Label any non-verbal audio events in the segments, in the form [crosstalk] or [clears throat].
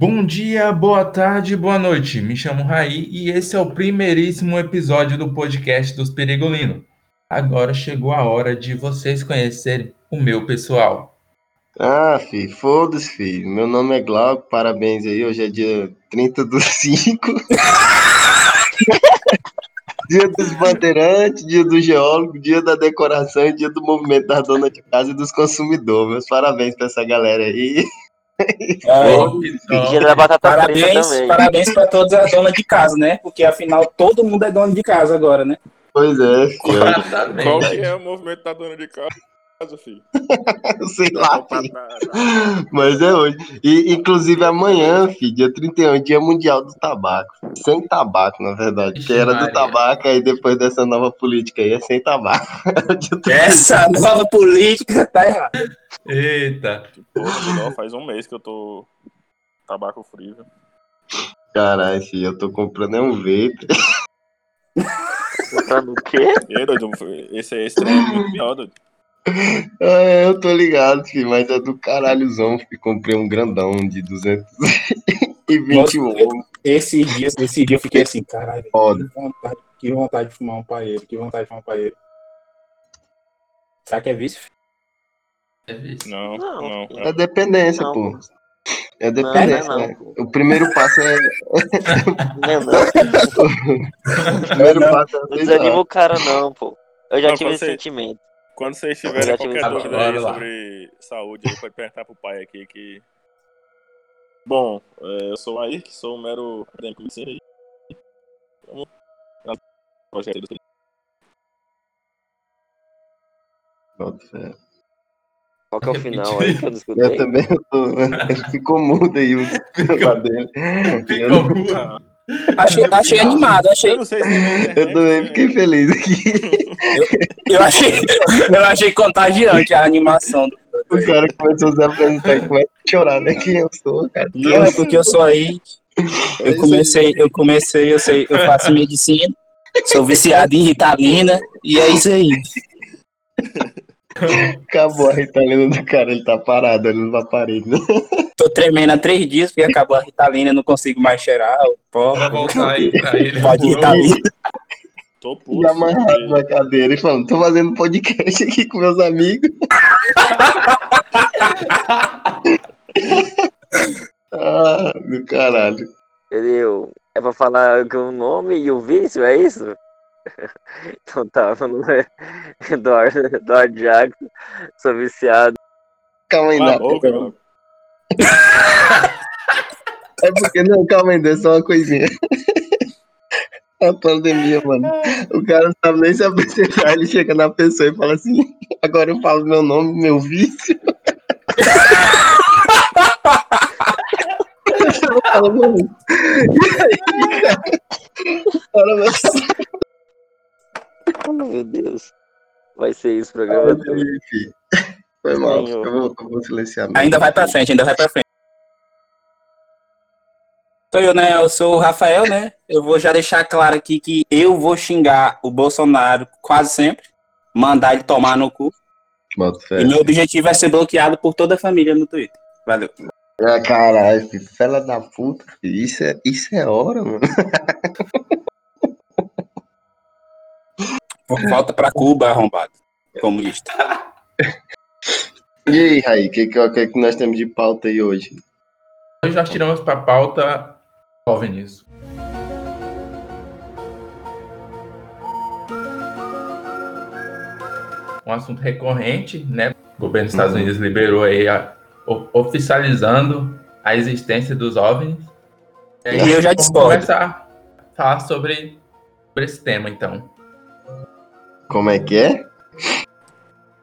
Bom dia, boa tarde, boa noite. Me chamo Raí e esse é o primeiríssimo episódio do podcast dos Perigolinos. Agora chegou a hora de vocês conhecerem o meu pessoal. Ah, filho, foda-se. Meu nome é Glauco, parabéns aí. Hoje é dia 30 do 5. [laughs] dia dos bandeirantes, dia do geólogo, dia da decoração e dia do movimento da dona de casa e dos consumidores. Meus parabéns pra essa galera aí. Dia da batata parabéns, também. Parabéns pra todas as donas de casa, né? Porque afinal todo mundo é dono de casa agora, né? Pois é, filho. Qual que é o movimento da dona de casa? Filho. [laughs] Sei lá, filho. Mas é hoje. E, inclusive amanhã, filho, dia 31, dia mundial do tabaco. Sem tabaco, na verdade. Que era do tabaco, aí depois dessa nova política aí é sem tabaco. [laughs] Essa nova política tá errada. Eita. Porra, faz um mês que eu tô tabaco frio. Caralho, filho, eu tô comprando é um vape. [laughs] Comprando o quê? Esse é extremamente pior, doido. É, eu tô ligado, filho, mas é do caralhozão. Filho. Comprei um grandão de 221. Esse dia, esse dia eu fiquei assim, caralho. Que vontade, que vontade de fumar um paeiro, que vontade de fumar um paeiro. Será que é vício? É vício? Não, não. não. É dependência, não. pô. É dependência, não, né? O primeiro passo é. [laughs] [laughs] o primeiro passo é. Não desanima o cara, não, pô. Eu já tive esse sentimento. Quando vocês tiverem qualquer dúvida aí sobre saúde, aí pode perguntar pro pai aqui que. Bom, é, eu sou o que sou um mero acadêmico aí. Vamos projeto do Qual que é o final aí que eu escutei? Eu também tô, [laughs] ficou mudo aí o dele. Ficou mudo. Achei, achei animado, achei. Eu não sei se Eu também fiquei feliz aqui. Eu, eu, achei, eu achei contagiante a animação. O cara começou a se apresentar e começa a chorar, né? Quem eu sou, cara? Não, é porque eu sou aí. Eu comecei, eu comecei, eu sei, eu faço medicina, sou viciado em Ritalina, e é isso aí. Acabou a Ritalina do cara, ele tá parado ali no aparelho. Tô tremendo há três dias porque acabou a Ritalina, não consigo mais cheirar o pó. voltar aí pra ele. Pode Ritalina. Tô puto. Amarrado na cadeira e falando, tô fazendo podcast aqui com meus amigos. [laughs] ah, meu caralho. Entendeu? É pra falar com o nome e o vício, é isso? [laughs] então tá, é Eduardo, Eduardo Jackson, sou viciado. Calma aí, não. [laughs] é porque, não, calma aí, é só uma coisinha. [laughs] A pandemia, mano. O cara não sabe nem se apresentar, ele chega na pessoa e fala assim: agora eu falo meu nome, meu vício. eu falo, mano. E aí, cara? Oh, meu Deus. Vai ser isso o programa. Foi mal, eu vou, eu vou silenciar. Ainda vai pra frente, ainda vai pra frente. Sou eu, né? Eu sou o Rafael, né? Eu vou já deixar claro aqui que eu vou xingar o Bolsonaro quase sempre, mandar ele tomar no cu. E meu objetivo é ser bloqueado por toda a família no Twitter. Valeu. Ah, caralho, fela da puta. Isso é, isso é hora, mano. [laughs] Volta pra Cuba, arrombado. Comunista. [laughs] E aí, Raí, o que, que, que nós temos de pauta aí hoje? Hoje nós tiramos pra pauta OVNIs. Um assunto recorrente, né? O governo dos Estados uhum. Unidos liberou aí, a, oficializando a existência dos OVNIs. E, aí, e eu já discordo. Vamos começar a falar sobre, sobre esse tema, então. Como é que é?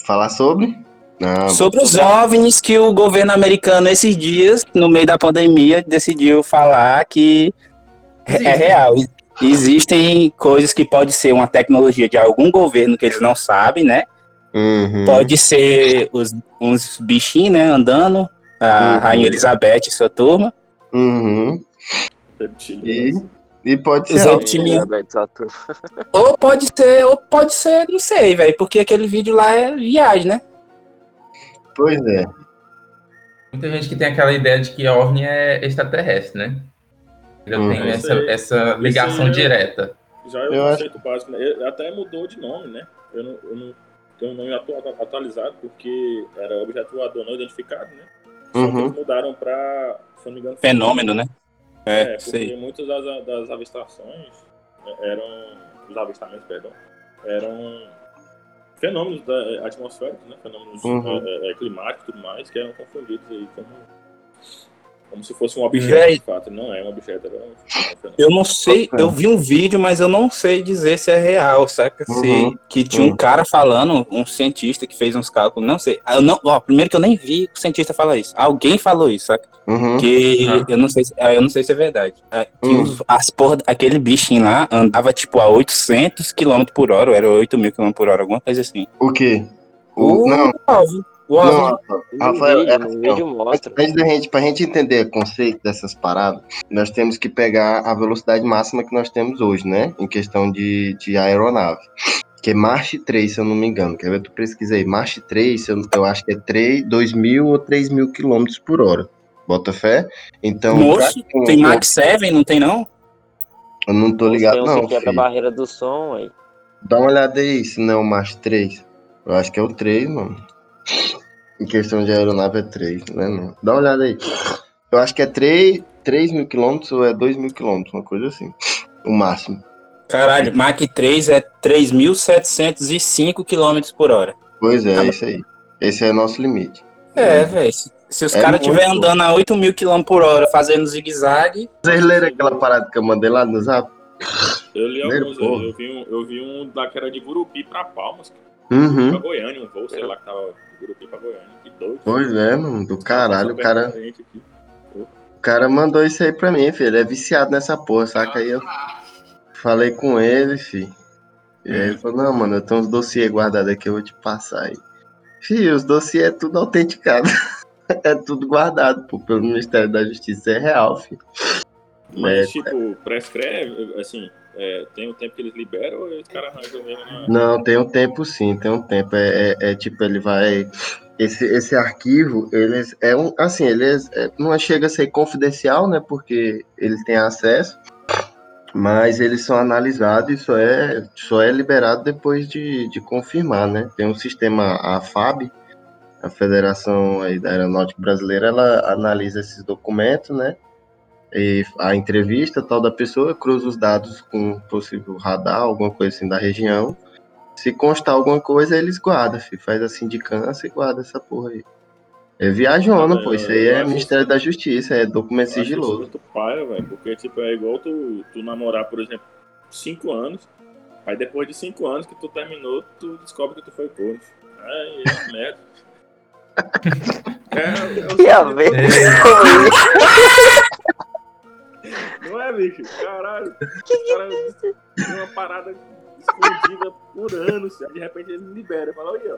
Falar sobre? Não, sobre os OVNIs que o governo americano esses dias, no meio da pandemia, decidiu falar que é real. Existem coisas que pode ser uma tecnologia de algum governo que eles não sabem, né? Uhum. Pode ser os, uns bichinhos, né, andando, a uhum. Rainha Elizabeth e sua turma. Uhum. E e pode ser. [laughs] ou pode ser, ou pode ser, não sei, velho. Porque aquele vídeo lá é viagem, né? Pois é. muita gente que tem aquela ideia de que OVNI é extraterrestre, né? Eu hum. tenho essa, essa ligação direta. Já é o conceito acho... básico, né? Até mudou de nome, né? Eu não, eu não tenho um nome atualizado porque era objeto voador não identificado, né? Só uhum. que eles mudaram para, se não me engano... Fenômeno, né? É, é porque muitas das, das avistações eram... Os avistamentos, perdão, eram fenômenos da, atmosféricos, né? Fenômenos uhum. é, é, climáticos e tudo mais, que eram confundidos aí como como se fosse um objeto, Véi, de fato. Não é um objeto. É um eu não sei, eu vi um vídeo, mas eu não sei dizer se é real, saca? Uhum. Se, que tinha um cara falando, um cientista que fez uns cálculos, não sei. Eu não, ó, primeiro que eu nem vi o cientista falar isso. Alguém falou isso, saca? Uhum. Que uhum. eu não sei, eu não sei se é verdade. É, que uhum. os, as porra, aquele bichinho lá andava tipo a 800 km por hora, ou era 8 mil km por hora, alguma coisa assim. O quê? O, o não. O não, Rafael, vídeo, é, assim, vídeo mostra. Antes da gente, pra gente entender o conceito dessas paradas, nós temos que pegar a velocidade máxima que nós temos hoje, né? Em questão de, de aeronave. Que é Mach 3, se eu não me engano. Quer ver? Tu pesquisei. Mach 3, eu, eu acho que é 3, 2 mil ou 3 mil quilômetros por hora. Bota fé? Então. Moço, pra... tem Mach 7, não tem não? Eu não tô ligado, não. Tem um a barreira do som aí. Dá uma olhada aí se não é o Mach 3. Eu acho que é o 3, mano. Em questão de aeronave é 3, né? Não. Dá uma olhada aí. Eu acho que é 3, 3 mil quilômetros ou é 2 mil quilômetros, uma coisa assim. O máximo. Caralho, Mach 3 é 3.705 km por hora. Pois é, é isso aí. Esse é o nosso limite. É, velho. Se, se, os é caras estiverem andando a 8 mil km por hora fazendo zigue-zague. Vocês leram aquela parada que eu mandei lá no zap? Eu li alguns, eu vi, um, eu vi um da que era de Gurupi pra Palmas. Uhum. Pra Goiânia, um voo, sei lá, que tava Gurupi pra Goiânia. Que doido. Pois é, mano, do caralho, o cara. O cara mandou isso aí pra mim, filho. Ele é viciado nessa porra, saca? Aí eu falei com ele, filho. E aí ele falou, não, mano, eu tenho uns dossiês guardados aqui, eu vou te passar aí. Filho, os dossiês é tudo autenticado. [laughs] é tudo guardado, pô, pelo Ministério da Justiça. É real, filho. Mas, é, tipo, prescreve, assim, é, tem o tempo que eles liberam ou os caras arranjam mesmo? Não, tem um tempo sim, tem um tempo. É, é, é tipo, ele vai. Esse, esse arquivo, eles é um. Assim, ele é, não chega a ser confidencial, né? Porque ele tem acesso, mas eles são analisados e só é, só é liberado depois de, de confirmar, né? Tem um sistema, a FAB, a Federação Aeronáutica Brasileira, ela analisa esses documentos, né? E a entrevista tal da pessoa, cruza os dados com possível radar, alguma coisa assim da região. Se constar alguma coisa, eles guardam, filho. faz a sindicância e guarda essa porra aí. É viajando, ah, pô. Isso aí é Ministério isso... da Justiça, é documento sigiloso. Isso muito paia, velho. Porque, tipo, é igual tu, tu namorar, por exemplo, cinco anos. Aí depois de cinco anos que tu terminou, tu descobre que tu foi corno. Ai, é merda. [laughs] é, eu que a ver? Não é, bicho? Caralho. O cara tem uma parada escondida por anos. De repente ele libera. Fala, aí, ó.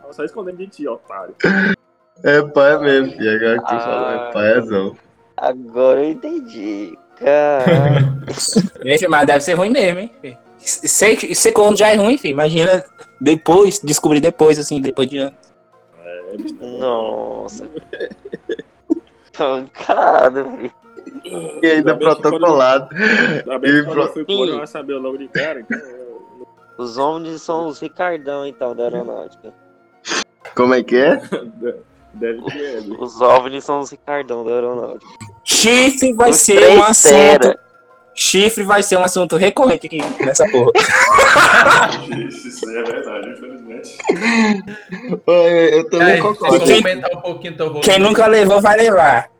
Tava só escondendo de ti, otário. É pai mesmo, filho. Agora que tu ah, falou, é paiazão. Agora eu entendi. Caralho. [laughs] mas deve ser ruim mesmo, hein? Sei, ser quando já é ruim, filho. Imagina depois, descobrir depois, assim, depois de anos. É, Nossa. Pancada, filho. E ainda protocolado. Ainda bem que quando eu saber logo de cara. Então Os homens são os Ricardão, então, da aeronáutica. Como é que é? [laughs] Deve ser. Os OVNIs são os Ricardão da aeronáutica. Chifre vai os ser um assunto. Chifre vai ser um assunto recorrente aqui nessa porra. Isso aí é verdade, infelizmente. Eu também concordo. Quem, um pouquinho, então, quem nunca levou, vai levar.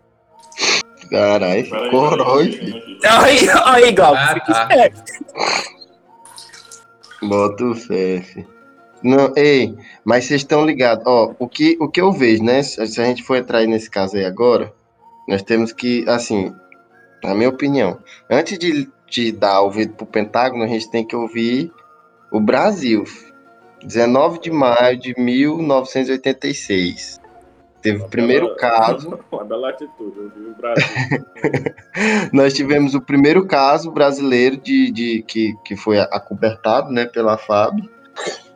Caralho, corói. Aí, aí, Glauco, ah, fica tá. esperto. Bota o fé, Não, ei, mas vocês estão ligados, ó, o que, o que eu vejo, né, se a gente for entrar aí nesse caso aí agora, nós temos que, assim, na minha opinião, antes de, de dar ouvido pro Pentágono, a gente tem que ouvir o Brasil, 19 de maio de 1986. Teve o primeiro caso. [laughs] o Brasil. [laughs] Nós tivemos o primeiro caso brasileiro de, de que, que foi acobertado né, pela FAB.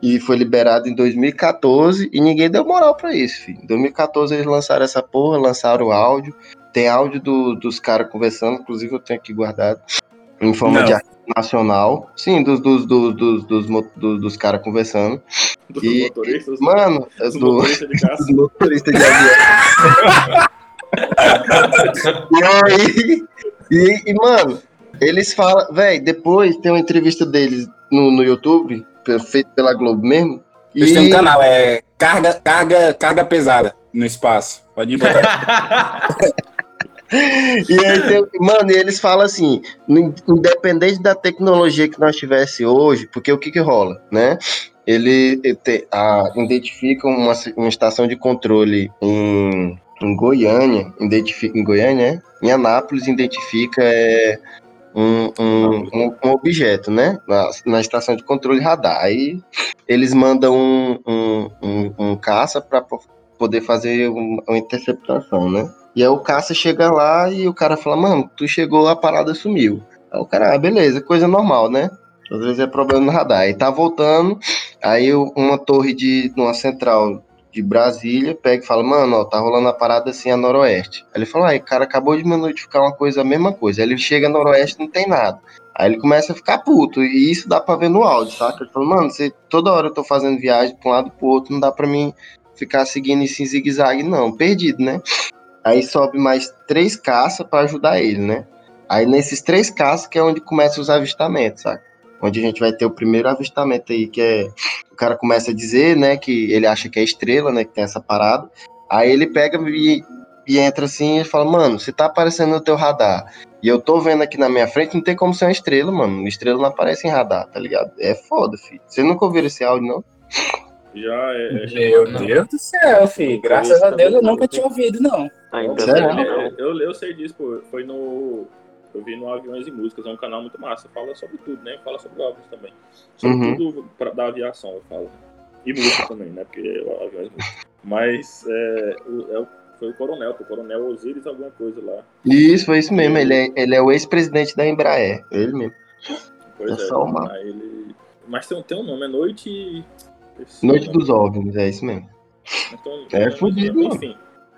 E foi liberado em 2014 e ninguém deu moral pra isso, filho. Em 2014 eles lançaram essa porra, lançaram o áudio. Tem áudio do, dos caras conversando, inclusive eu tenho aqui guardado. Em forma Não. de arquivo nacional. Sim, dos, dos, dos, dos, dos, dos, dos caras conversando. Dos e, motoristas? Mano, dos do, motoristas de [laughs] Dos motoristas de avião. [laughs] e aí, e, e, mano, eles falam, velho, depois tem uma entrevista deles no, no YouTube, feito pela Globo mesmo. Eles e... têm um canal, é carga, carga, carga pesada no espaço. Pode ir [laughs] [laughs] e aí, tem, mano, eles falam assim: independente da tecnologia que nós tivesse hoje, porque o que que rola, né? Ele, ele te, a, identifica uma, uma estação de controle em, em Goiânia, identifica em Goiânia, em Anápolis, identifica é, um, um, um, um, objeto, né? Na, na, estação de controle radar. Aí eles mandam um, um caça para poder fazer uma interceptação, né? E aí o caça chega lá e o cara fala, mano, tu chegou, a parada sumiu. Aí o cara, ah, beleza, coisa normal, né? Às vezes é problema no radar. Aí tá voltando, aí uma torre de uma central de Brasília pega e fala, mano, ó, tá rolando a parada assim a noroeste. Aí ele fala, ah, cara acabou de me notificar uma coisa, a mesma coisa. Aí ele chega a noroeste não tem nada. Aí ele começa a ficar puto, e isso dá pra ver no áudio, saca? Ele fala, mano, você, toda hora eu tô fazendo viagem pra um lado pro outro, não dá pra mim ficar seguindo isso em zigue-zague, não. Perdido, né? Aí sobe mais três caças para ajudar ele, né? Aí nesses três caças que é onde começam os avistamentos, sabe? Onde a gente vai ter o primeiro avistamento aí, que é. O cara começa a dizer, né, que ele acha que é estrela, né, que tem essa parada. Aí ele pega e, e entra assim e fala, mano, você tá aparecendo no teu radar. E eu tô vendo aqui na minha frente, não tem como ser uma estrela, mano. Estrela não aparece em radar, tá ligado? É foda, filho. Você nunca ouviu esse áudio, não? Já é. é Meu Deus do céu, filho. Graças a Deus eu nunca tinha ouvido, não. Ainda não. Eu, eu sei disso, pô. Foi no. Eu vi no Aviões e Músicas, é um canal muito massa. Fala sobre tudo, né? Fala sobre óbvios também. Sobre uhum. tudo pra, da aviação, eu falo. E música também, né? Porque é Aviões e Músicas. Mas é, o, é, foi o coronel, o coronel Osiris, alguma coisa lá. Isso, foi isso mesmo. Ele é, ele é o ex-presidente da Embraer. Ele mesmo. Pois é. é. Só uma... ele... Mas tem, tem um nome, é Noite. Noite dos OVNIs, é isso mesmo. Então, é fodido, Enfim,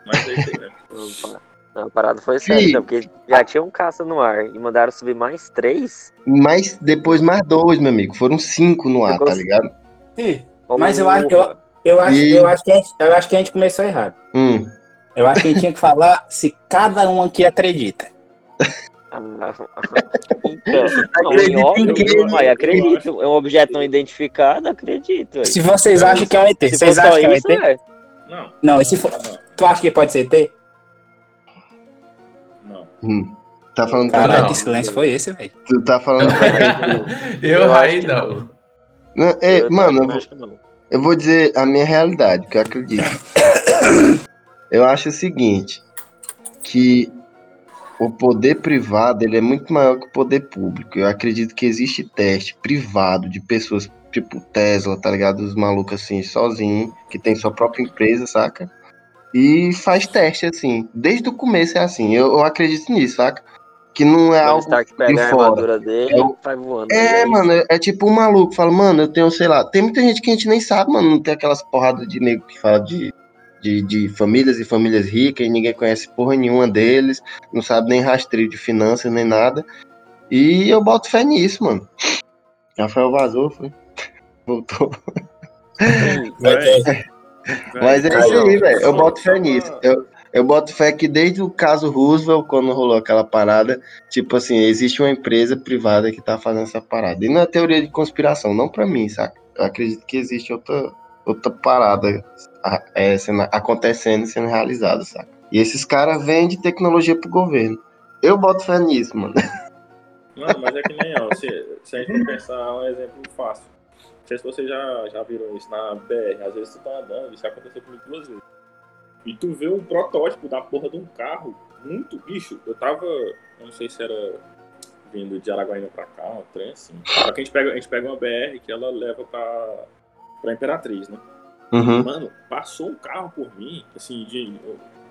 mas é isso aí [laughs] mesmo. A parada foi séria, porque já tinha um caça no ar e mandaram subir mais três. Mais, depois mais dois, meu amigo. Foram cinco no ar, tá ligado? Sim. Mas eu acho, eu, eu, acho, e... eu, acho que a gente, eu acho que a gente começou errado. Hum. Eu acho que a gente tinha que falar se cada um aqui acredita. Então, não, óbvio, aí, acredito. É um objeto não identificado, acredito. Se vocês acham que é um ET, se vocês acham que é um ET? Não. Não, e se for. Tu acha que pode ser ET? Não. Hum. Tá falando Caralho, que silêncio foi esse, velho? Tu tá falando [laughs] Eu, eu aí não. não é, eu mano, eu vou, eu vou dizer a minha realidade, que eu acredito. [coughs] eu acho o seguinte, que o poder privado ele é muito maior que o poder público. Eu acredito que existe teste privado de pessoas tipo Tesla, tá ligado? Os malucos assim, sozinho, que tem sua própria empresa, saca? E faz teste assim. Desde o começo é assim. Eu, eu acredito nisso, saca? Que não é algo Stark pega de fora. Dele, é, vai voando, é mano, é, é, tipo um maluco. Fala, mano, eu tenho, sei lá. Tem muita gente que a gente nem sabe, mano. Não tem aquelas porradas de nego que fala de de, de famílias e famílias ricas e ninguém conhece porra nenhuma deles, não sabe nem rastreio de finanças nem nada. E eu boto fé nisso, mano. Rafael vazou, foi. Voltou. Mas é isso aí, velho. Eu boto fé nisso. Eu, eu boto fé que desde o caso Roosevelt, quando rolou aquela parada, tipo assim, existe uma empresa privada que tá fazendo essa parada. E não é teoria de conspiração, não pra mim, saca? Eu acredito que existe outra, outra parada é, sendo, acontecendo e sendo realizada, saca? E esses caras vendem tecnologia pro governo. Eu boto fé nisso, mano. Mano, mas é que nem, ó, se, se a gente pensar um exemplo fácil. Não sei se vocês já, já viram isso na BR, às vezes tu tá andando, isso aconteceu comigo duas vezes. E tu vê um protótipo da porra de um carro, muito bicho. Eu tava, não sei se era vindo de Araguaína pra cá, um trem assim. Só que a gente pega, a gente pega uma BR que ela leva pra, pra Imperatriz, né? Uhum. Mano, passou um carro por mim, assim, de,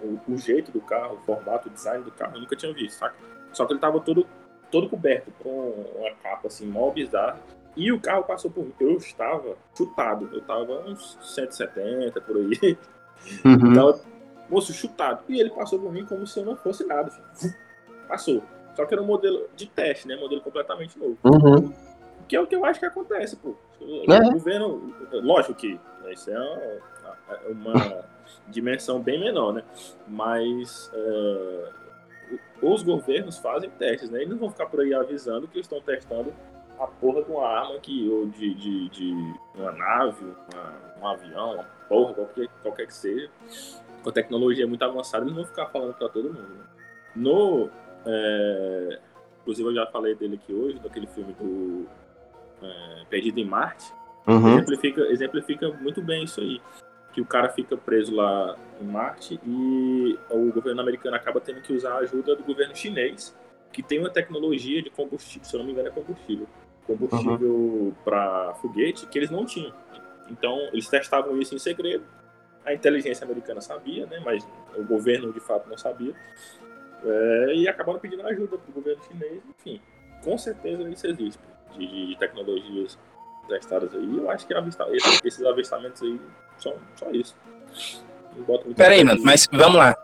o, o, jeito do carro, o formato, o design do carro, eu nunca tinha visto, saca? Só que ele tava todo, todo coberto com uma capa, assim, mó bizarra. E o carro passou por mim. Eu estava chutado. Eu estava uns 170 por aí. Uhum. Tava, moço, chutado. E ele passou por mim como se eu não fosse nada. Passou. Só que era um modelo de teste, né? Modelo completamente novo. Uhum. Que é o que eu acho que acontece, pô. O é. governo. Lógico que isso é uma, uma [laughs] dimensão bem menor, né? Mas. É, os governos fazem testes, né? Eles não vão ficar por aí avisando que estão testando a porra de uma arma que, ou de, de, de uma nave, uma, um avião, uma porra, qualquer, qualquer que seja, com tecnologia muito avançada, eles vão ficar falando para todo mundo. Né? No. É, inclusive, eu já falei dele aqui hoje, daquele filme do é, Perdido em Marte. Uhum. Exemplifica, exemplifica muito bem isso aí. Que o cara fica preso lá em Marte e o governo americano acaba tendo que usar a ajuda do governo chinês, que tem uma tecnologia de combustível, se eu não me engano, é combustível combustível uhum. para foguete que eles não tinham. Então, eles testavam isso em segredo. A inteligência americana sabia, né? mas o governo de fato não sabia. É, e acabaram pedindo ajuda para o governo chinês. Enfim, com certeza isso existe, de, de tecnologias testadas aí. Eu acho que avista, esses avistamentos aí são só isso. Peraí, mano, mas vamos lá.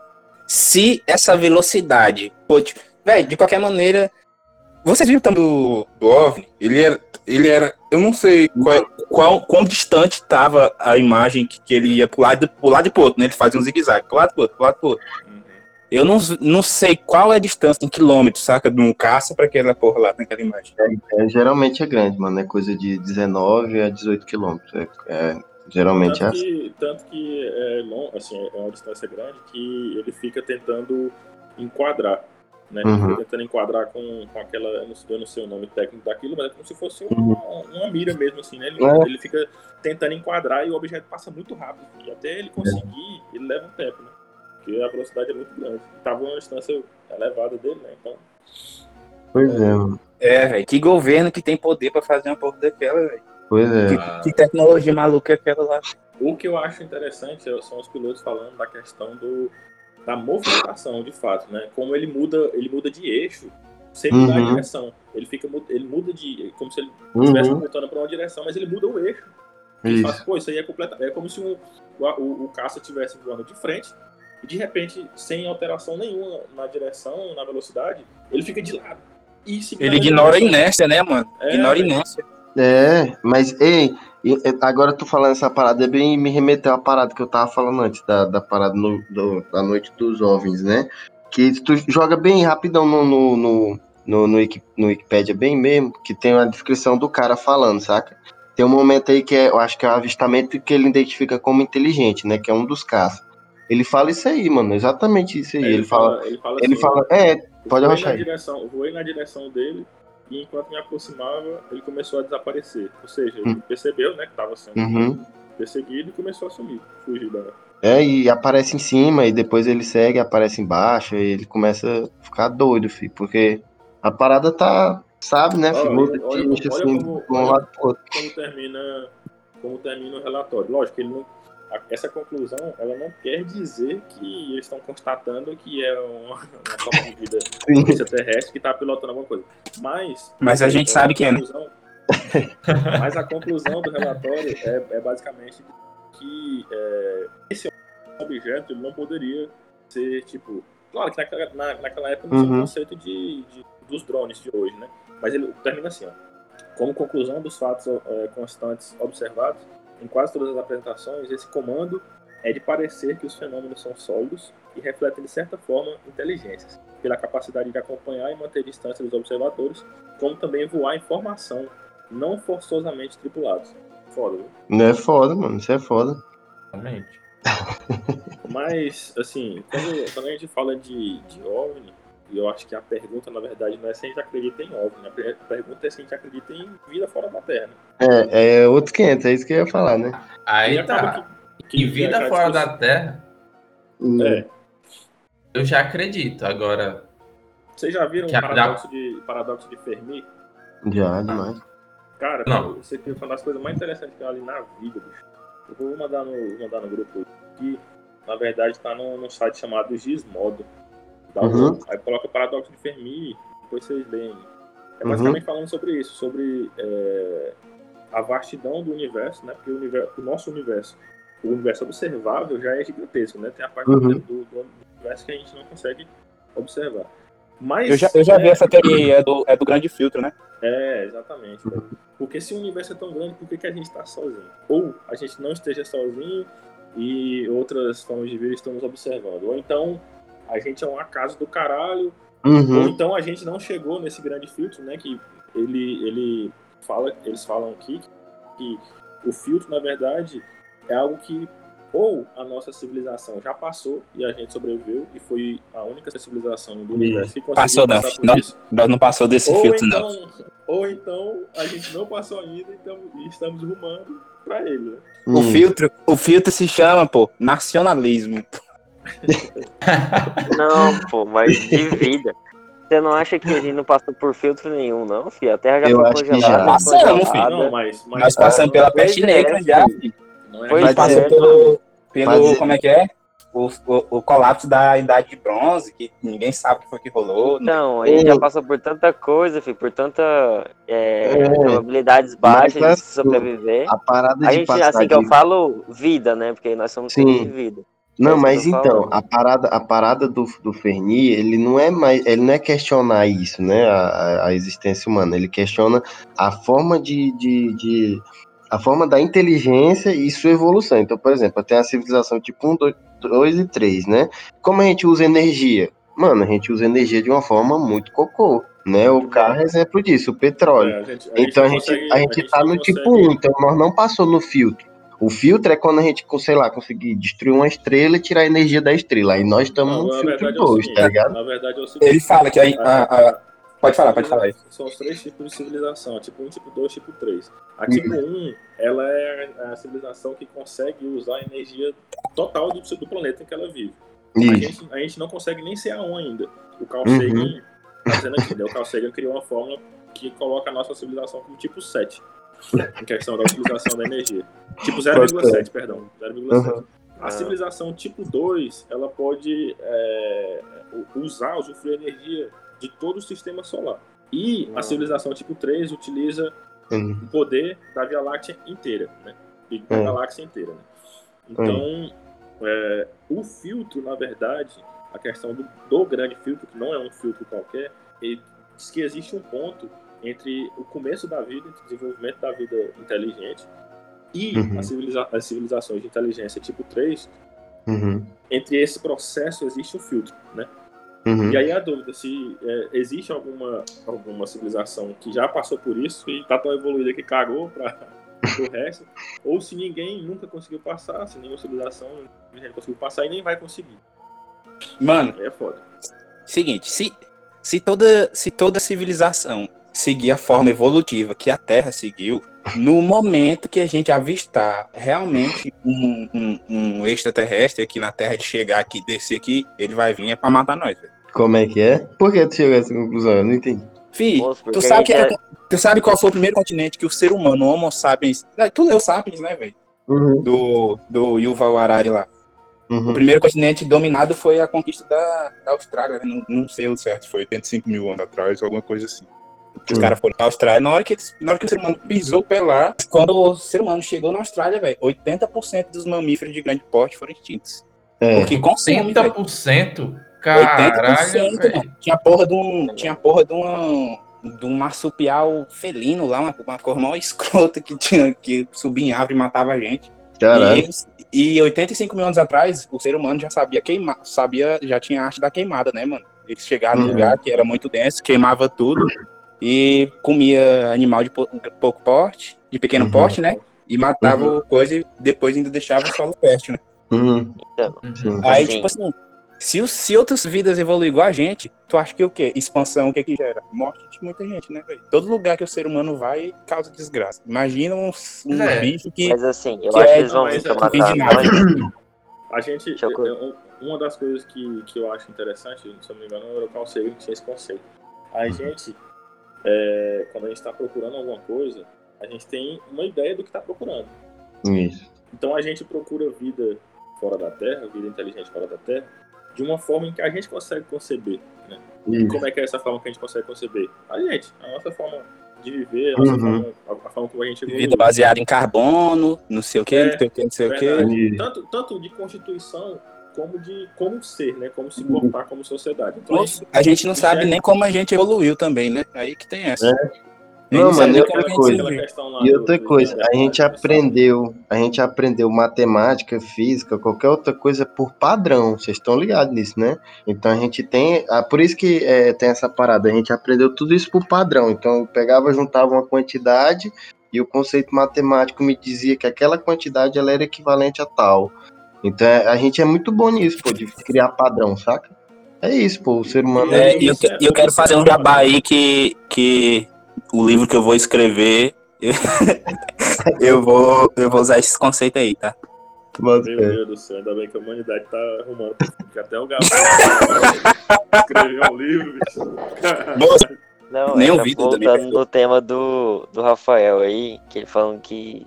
Se essa velocidade pode. Velho, de qualquer maneira, vocês viram também do, do OVNI? Ele era, ele era. Eu não sei qual, qual, quão distante estava a imagem que, que ele ia pro lado, pro lado e pro outro, né? Ele fazia um zigue-zague, pro lado pro outro, pro lado pro outro. Uhum. Eu não, não sei qual é a distância em quilômetros, saca? De um caça para aquela porra lá naquela imagem. É, é, geralmente é grande, mano. É coisa de 19 a 18 quilômetros. É, é, geralmente tanto é assim. Que, tanto que é, long, assim, é uma distância grande que ele fica tentando enquadrar né? Uhum. Tentando enquadrar com, com aquela, eu não, sei o nome técnico daquilo, mas é como se fosse uma, uhum. uma mira mesmo, assim, né? Ele, é. ele, fica tentando enquadrar e o objeto passa muito rápido. E até ele conseguir, é. ele leva um tempo, né? Porque a velocidade é muito grande. Tava uma distância elevada dele, né? Então. Pois é, mano. É, velho. Que governo que tem poder pra fazer uma porra daquela, velho. Pois é. Que, que, tecnologia maluca é aquela lá. O que eu acho interessante são os pilotos falando da questão do da movimentação, de fato, né? Como ele muda, ele muda de eixo sem mudar uhum. a direção. Ele fica, ele muda de, como se ele estivesse uhum. voltando para uma direção, mas ele muda o eixo. Ele isso. fala, pô, isso aí é completamente, é como se um, o, o, o caça estivesse voando de frente e de repente, sem alteração nenhuma na direção, na velocidade, ele fica de lado. ele ignora a inércia, né, mano? É, ignora a inércia. É, mas, ei, agora tu falando essa parada, é bem me remeteu à parada que eu tava falando antes, da, da parada no, do, da noite dos OVNIs, né? Que tu joga bem rapidão no, no, no, no, no, no Wikipedia, bem mesmo, que tem uma descrição do cara falando, saca? Tem um momento aí que é, eu acho que é o avistamento que ele identifica como inteligente, né? Que é um dos caças. Ele fala isso aí, mano, exatamente isso aí. É, ele, ele, fala, fala, ele fala, ele assim, fala é, pode arrochar. Voei na direção dele, e enquanto me aproximava, ele começou a desaparecer. Ou seja, ele hum. percebeu né, que estava sendo uhum. perseguido e começou a sumir, fugir da. É, e aparece em cima, e depois ele segue, aparece embaixo, e ele começa a ficar doido, filho, porque a parada tá, sabe, né, filho? Olha, olha, olha, assim, como, olha como, termina, como termina o relatório. Lógico, ele não essa conclusão ela não quer dizer que eles estão constatando que é uma, uma forma de vida extraterrestre que está pilotando alguma coisa. Mas, mas a gente sabe que é. Né? Mas a conclusão do relatório é, é basicamente que é, esse objeto ele não poderia ser tipo. Claro que naquela, na, naquela época não tinha uhum. o conceito de, de, dos drones de hoje, né? Mas ele termina assim, ó. Como conclusão dos fatos é, constantes observados, em quase todas as apresentações, esse comando é de parecer que os fenômenos são sólidos e refletem, de certa forma, inteligências, pela capacidade de acompanhar e manter distância dos observadores, como também voar em formação, não forçosamente tripulados. Foda, viu? Não é foda, mano, isso é foda. Realmente. [laughs] Mas, assim, quando, quando, a gente fala de, de OVNI, e eu acho que a pergunta, na verdade, não é se a gente acredita em OVNI. A pergunta é se a gente acredita em vida fora da Terra. Né? É, é outro 500, é isso que eu ia falar, né? Aí tá. Que, que em vida fora da Terra, é. eu já acredito. Agora... Vocês já viram o paradoxo, de, paradoxo de Fermi? Já, demais. Cara, não. você tem uma das coisas mais interessantes que eu ali na vida, bicho. Eu vou mandar no, mandar no grupo que, na verdade, tá num, num site chamado Gizmodo. Uhum. Aí coloca o paradoxo de Fermi, depois vocês leem. É basicamente uhum. falando sobre isso, sobre é, a vastidão do universo, né? Porque o, universo, o, nosso universo, o universo observável já é gigantesco, né? Tem a parte uhum. do, do, universo que a gente não consegue observar. Mas, eu já, eu já é... vi essa teoria, é do, é do grande filtro, né? É, exatamente. Uhum. Porque se o universo é tão grande, por que, que a gente está sozinho? Ou a gente não esteja sozinho e outras formas de vida estão nos observando. Ou então a gente é um acaso do caralho. Uhum. Ou então a gente não chegou nesse grande filtro, né? Que ele, ele fala, eles falam aqui que o filtro, na verdade, é algo que ou a nossa civilização já passou e a gente sobreviveu e foi a única civilização do universo que conseguiu passou, não. Não, isso. Nós não passou desse ou filtro, então, não. Ou então a gente não passou ainda então, e estamos rumando para ele. Né? O, hum. filtro, o filtro se chama, pô, nacionalismo. Não, pô, mas de vida. Você não acha que a gente não passou por filtro nenhum, não, filho? A Terra já eu foi congelada. Passamos, filho. Não, mas, mas, Nós passamos pela peste negra já, filho. Não é Foi, passou é, pelo, pelo como é que é? O, o, o, colapso da idade de bronze, que ninguém sabe o que foi que rolou. Né? Não, a gente já passou por tanta coisa, filho, por tanta é, é, probabilidades baixas de assim, sobreviver. A parada a de gente, assim que eu falo, vida, né? Porque nós somos Sim. de vida. Não, é mas então, a parada, a parada do, do Ferni, ele não é mais, ele não é questionar isso, né, a, a existência humana, ele questiona a forma de, de, de a forma da inteligência e sua evolução. Então, por exemplo, tem a civilização tipo 1, 2, e 3, né? Como a gente usa energia? Mano, a gente usa energia de uma forma muito cocô, né? O carro é exemplo disso, o petróleo. É, a gente, a então a gente, a gente, a gente tá no tipo consegue... 1, então nós não passou no filtro. O filtro é quando a gente, sei lá, conseguir destruir uma estrela e tirar a energia da estrela. Aí nós estamos no filtro 2, é tá ligado? Na verdade é o seguinte. Ele fala que a, a, a Pode falar, pode falar aí. São os três tipos de civilização, tipo 1, tipo 2, tipo 3. A tipo 1, ela é a civilização que consegue usar a energia total do, do planeta em que ela vive. A gente, a gente, não consegue nem ser a 1 ainda. O Carl uhum. Sagan, uhum. tá dizendo aqui, né? o Carl Sagan criou uma fórmula que coloca a nossa civilização como tipo 7, em questão da utilização da energia. Tipo 0,7, perdão, 0,7. Uhum. A civilização tipo 2, ela pode é, usar, usufruir energia de todo o sistema solar. E a civilização tipo 3 utiliza uhum. o poder da Via Láctea inteira, né? E da uhum. galáxia inteira, né? Então, uhum. é, o filtro, na verdade, a questão do, do, grande filtro, que não é um filtro qualquer, ele diz que existe um ponto entre o começo da vida, o desenvolvimento da vida inteligente, e uhum. civiliza as civilizações de inteligência tipo 3, uhum. entre esse processo existe um filtro, né? Uhum. E aí a dúvida se é, existe alguma, alguma civilização que já passou por isso e tá tão evoluída que cagou para [laughs] o resto, ou se ninguém nunca conseguiu passar, se nenhuma civilização ninguém conseguiu passar e nem vai conseguir. Mano, é foda. Seguinte, se, se, toda, se toda civilização seguir a forma evolutiva que a Terra seguiu, no momento que a gente avistar realmente um, um, um extraterrestre aqui na Terra de chegar aqui, descer aqui, ele vai vir é pra matar nós, velho. Como é que é? Por que tu chegou a essa conclusão? Eu não entendi. Fih, tu sabe, que é, tu sabe qual foi o primeiro continente que o ser humano, o Homo sapiens. Ah, tu leu Sapiens, né, velho? Uhum. Do, do Yuval Harari lá. Uhum. O primeiro continente dominado foi a conquista da, da Austrália, né? não, não sei o certo, foi 85 mil anos atrás, alguma coisa assim. Os caras foram pra Austrália. Na hora, que eles, na hora que o ser humano pisou o pé lá, quando o ser humano chegou na Austrália, velho, 80% dos mamíferos de grande porte foram extintos. É. Porque consome. 80%? Caralho, 80%, Tinha porra de um. Tinha porra de um. De um marsupial felino lá, uma, uma cor mal escrota que tinha que subia em árvore e matava a gente. Caralho. E, e 85 mil anos atrás, o ser humano já sabia queimar, sabia, já tinha a arte da queimada, né, mano? Eles chegaram uhum. num lugar que era muito denso, queimava tudo e comia animal de pouco porte, de pequeno uhum. porte, né? E matava uhum. coisa e depois ainda deixava o solo fértil, né? Uhum. Aí, tipo assim, se, se outras vidas evoluem igual a gente, tu acha que o quê? Expansão, o que que gera? Morte de muita gente, né, velho? Todo lugar que o ser humano vai causa desgraça. Imagina um, um é. bicho que. Mas assim, eu acho é, que eles vão nunca matar. A gente. Eu, uma das coisas que, que eu acho interessante, se eu não me engano, era o que tinha esse conceito. A gente é, quando a gente está procurando alguma coisa, a gente tem uma ideia do que está procurando. Isso. Então a gente procura vida fora da Terra, vida inteligente fora da Terra, de uma forma em que a gente consegue conceber. Né? E como é que é essa forma que a gente consegue conceber? A gente, a nossa forma de viver, a, nossa uhum. forma, a, forma como a gente evolui. Vida baseada em carbono, não sei o que, é, não sei o que, não sei o que. Tanto, tanto de constituição como de como ser, né? Como se comportar como sociedade. Então, Nossa, a gente não sabe nem como a gente evoluiu também, né? Aí que tem essa. É. Não, mas outra coisa. E outra coisa, a gente aprendeu, a gente aprendeu matemática, física, qualquer outra coisa por padrão. Vocês estão ligados nisso, né? Então a gente tem, ah, por isso que é, tem essa parada. A gente aprendeu tudo isso por padrão. Então eu pegava, juntava uma quantidade e o conceito matemático me dizia que aquela quantidade ela era equivalente a tal. Então é, a gente é muito bom nisso, pô, de criar padrão, saca? É isso, pô, o ser humano. É, é eu, eu quero fazer um jabá aí que, que o livro que eu vou escrever, [laughs] eu, vou, eu vou usar esse conceito aí, tá? Meu Deus do céu, ainda bem que a humanidade tá arrumando, porque até o Gabriel [laughs] escreveu um livro, bicho. Não, Nem ouvido, voltando no tema do, do Rafael aí, que ele falando que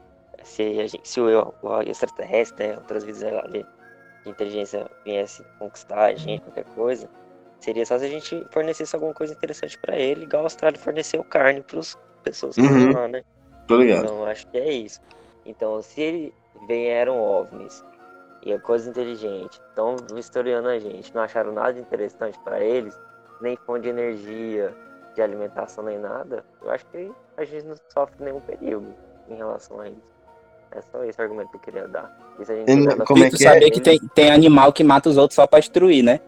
se, a gente, se o, o extraterrestre, né, outras vidas ali, de inteligência viesse conquistar a gente, qualquer coisa, Seria só se a gente fornecesse alguma coisa interessante para ele, igual a Austrália forneceu carne para as pessoas que uhum. lá, né? Tô ligado. Então acho que é isso. Então, se ele vieram ovnis e é coisa inteligente, estão vistoriando a gente, não acharam nada interessante para eles, nem fonte de energia, de alimentação, nem nada, eu acho que a gente não sofre nenhum perigo em relação a isso. É só esse argumento que eu queria dar. Isso a gente Como é que saber é? que tem, tem animal que mata os outros só pra destruir, né?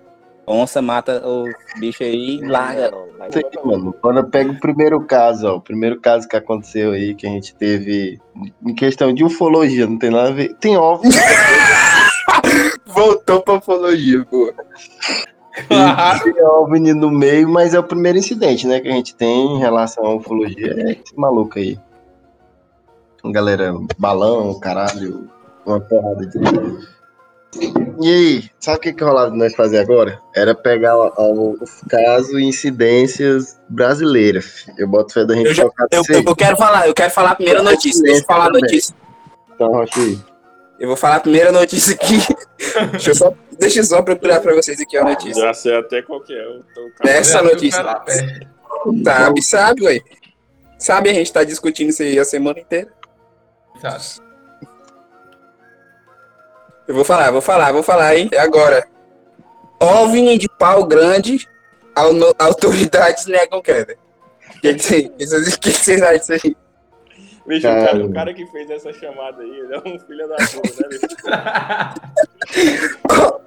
Onça mata o bicho aí e larga. Sei, mano, quando eu pego o primeiro caso, ó, o primeiro caso que aconteceu aí, que a gente teve em questão de ufologia, não tem nada a ver. Tem óbvio. [laughs] Voltou pra ufologia, pô. Tem OVNI no meio, mas é o primeiro incidente, né, que a gente tem em relação à ufologia. É esse maluco aí. Galera, balão, caralho, uma porrada de e aí, sabe o que, que rolava nós fazer agora? Era pegar o, o caso e incidências brasileiras. Eu boto fé da gente eu, já, eu, eu, quero falar, eu quero falar a primeira notícia. Deixa eu falar a notícia. Então, Rochi. Eu vou falar a primeira notícia aqui. [laughs] deixa, eu só, deixa eu só procurar pra vocês aqui a notícia. Já sei até qual que é. Essa notícia. Sabe, sabe, ué. Sabe, a gente tá discutindo isso aí a semana inteira. Sabe. Eu vou falar, vou falar, vou falar, hein? É agora. OVNI de pau grande, autoridades negam queda. O que, que, vocês acham disso aí? Bicho, o cara, o cara, que fez essa chamada aí, ele é um filho da puta, né, bicho?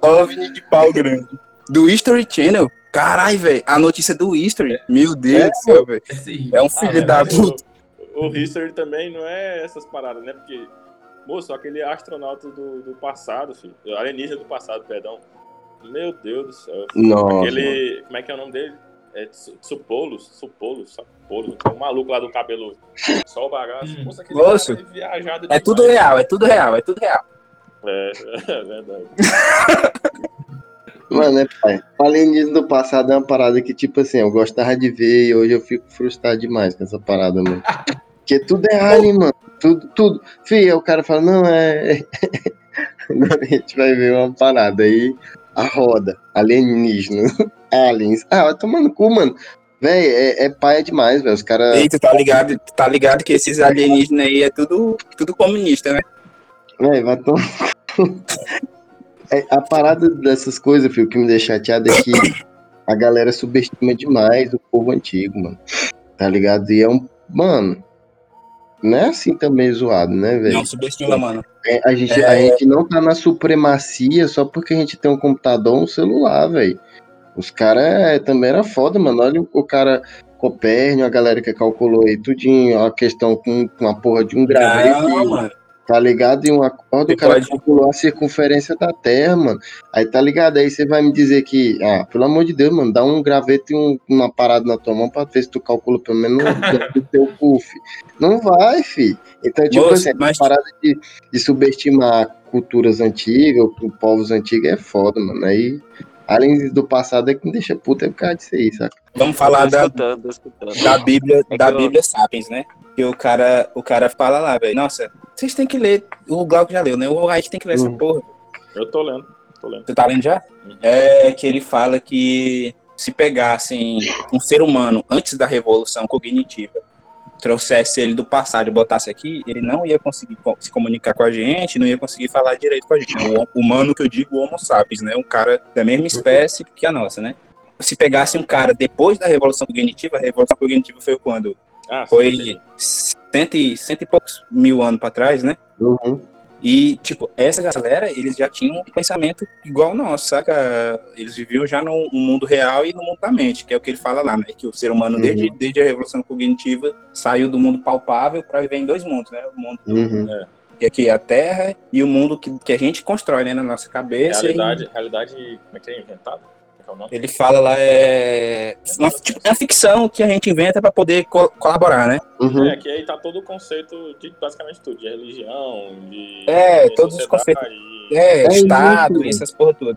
[laughs] OVNI de pau grande. Do History Channel? Caralho, velho. A notícia do History. Meu Deus é, do céu, velho. É um filho ah, da puta. O, History também não é essas paradas, né? Porque Moço, aquele astronauta do, do passado, filho. Alienígena do passado, perdão. Meu Deus do céu. Nossa. Aquele. Como é que é o nome dele? É Supolos, Supolos, Supolos. O maluco lá do cabelo. Só o bagaço. Hum. Moça, aquele Moço, é viajado É tudo real, é tudo real, é tudo real. É, [laughs] é verdade. [laughs] Mano, é pai. Alienígena do passado é uma parada que, tipo assim, eu gostava de ver e hoje eu fico frustrado demais com essa parada, mano. Porque tudo é alien, mano. Tudo, tudo. Fih, o cara fala, não, é. [laughs] Agora a gente vai ver uma parada aí. A roda, alienígena, [laughs] aliens. Ah, vai tomando cu, mano. Véi, é, é paia demais, velho. Os caras. Ei, tu tá ligado, tá ligado que esses alienígenas aí é tudo, tudo comunista, né? Véi, vai tomar. é, a parada dessas coisas, filho, que me deixa chateado é que a galera subestima demais o povo antigo, mano. Tá ligado? E é um. Mano, não é assim também zoado, né, velho? Não subestima, mano. É, a, gente, é... a gente não tá na supremacia só porque a gente tem um computador ou um celular, velho. Os caras é, também era foda, mano. Olha o, cara Copérnio, a galera que calculou aí tudinho, a questão com, com a porra de um gravete. Não, mano tá ligado? E uma corda, o cara pode... calculou a circunferência da Terra, mano. Aí tá ligado? Aí você vai me dizer que, ah, pelo amor de Deus, mano, dá um graveto e um, uma parada na tua mão pra ver se tu calcula pelo menos o [laughs] teu puff. Não vai, fi. Então, tipo Moço, assim, mas... a parada de, de subestimar culturas antigas, ou povos antigos é foda, mano. Aí além do passado é que me deixa puta é por causa disso aí, saca? Vamos falar da, da Bíblia, é da Bíblia Sapiens, né? Que o cara, o cara fala lá, velho, nossa, vocês têm que ler, o Glauco já leu, né? O Reich tem que ler uhum. essa porra. Eu tô lendo. Tô lendo. Você tá lendo já? Uhum. É que ele fala que se pegassem um ser humano antes da revolução cognitiva, trouxesse ele do passado e botasse aqui, ele não ia conseguir se comunicar com a gente, não ia conseguir falar direito com a gente. O humano que eu digo, o Homo sapiens, né? Um cara da mesma espécie que a nossa, né? Se pegasse um cara depois da revolução cognitiva, a revolução cognitiva foi quando? Ah, Foi cento e, cento e poucos mil anos para trás, né? Uhum. E, tipo, essa galera, eles já tinham um pensamento igual ao nosso, saca? Eles viviam já no, no mundo real e no mundo da mente, que é o que ele fala lá, né? Que o ser humano, Uhum. desde, desde a Revolução Cognitiva, saiu do mundo palpável para viver em dois mundos, né? O mundo Uhum. que aqui é a Terra e o mundo que, que a gente constrói, né? Na nossa cabeça. Realidade, realidade, como é que é inventado? É que é ele fala lá, é... Uma, tipo, é uma ficção que a gente inventa para poder co- colaborar, né? Uhum. É, que aí tá todo o conceito de basicamente tudo, de religião, de, É, de todos os sociedade, É, É Estado isso. e essas porra todas.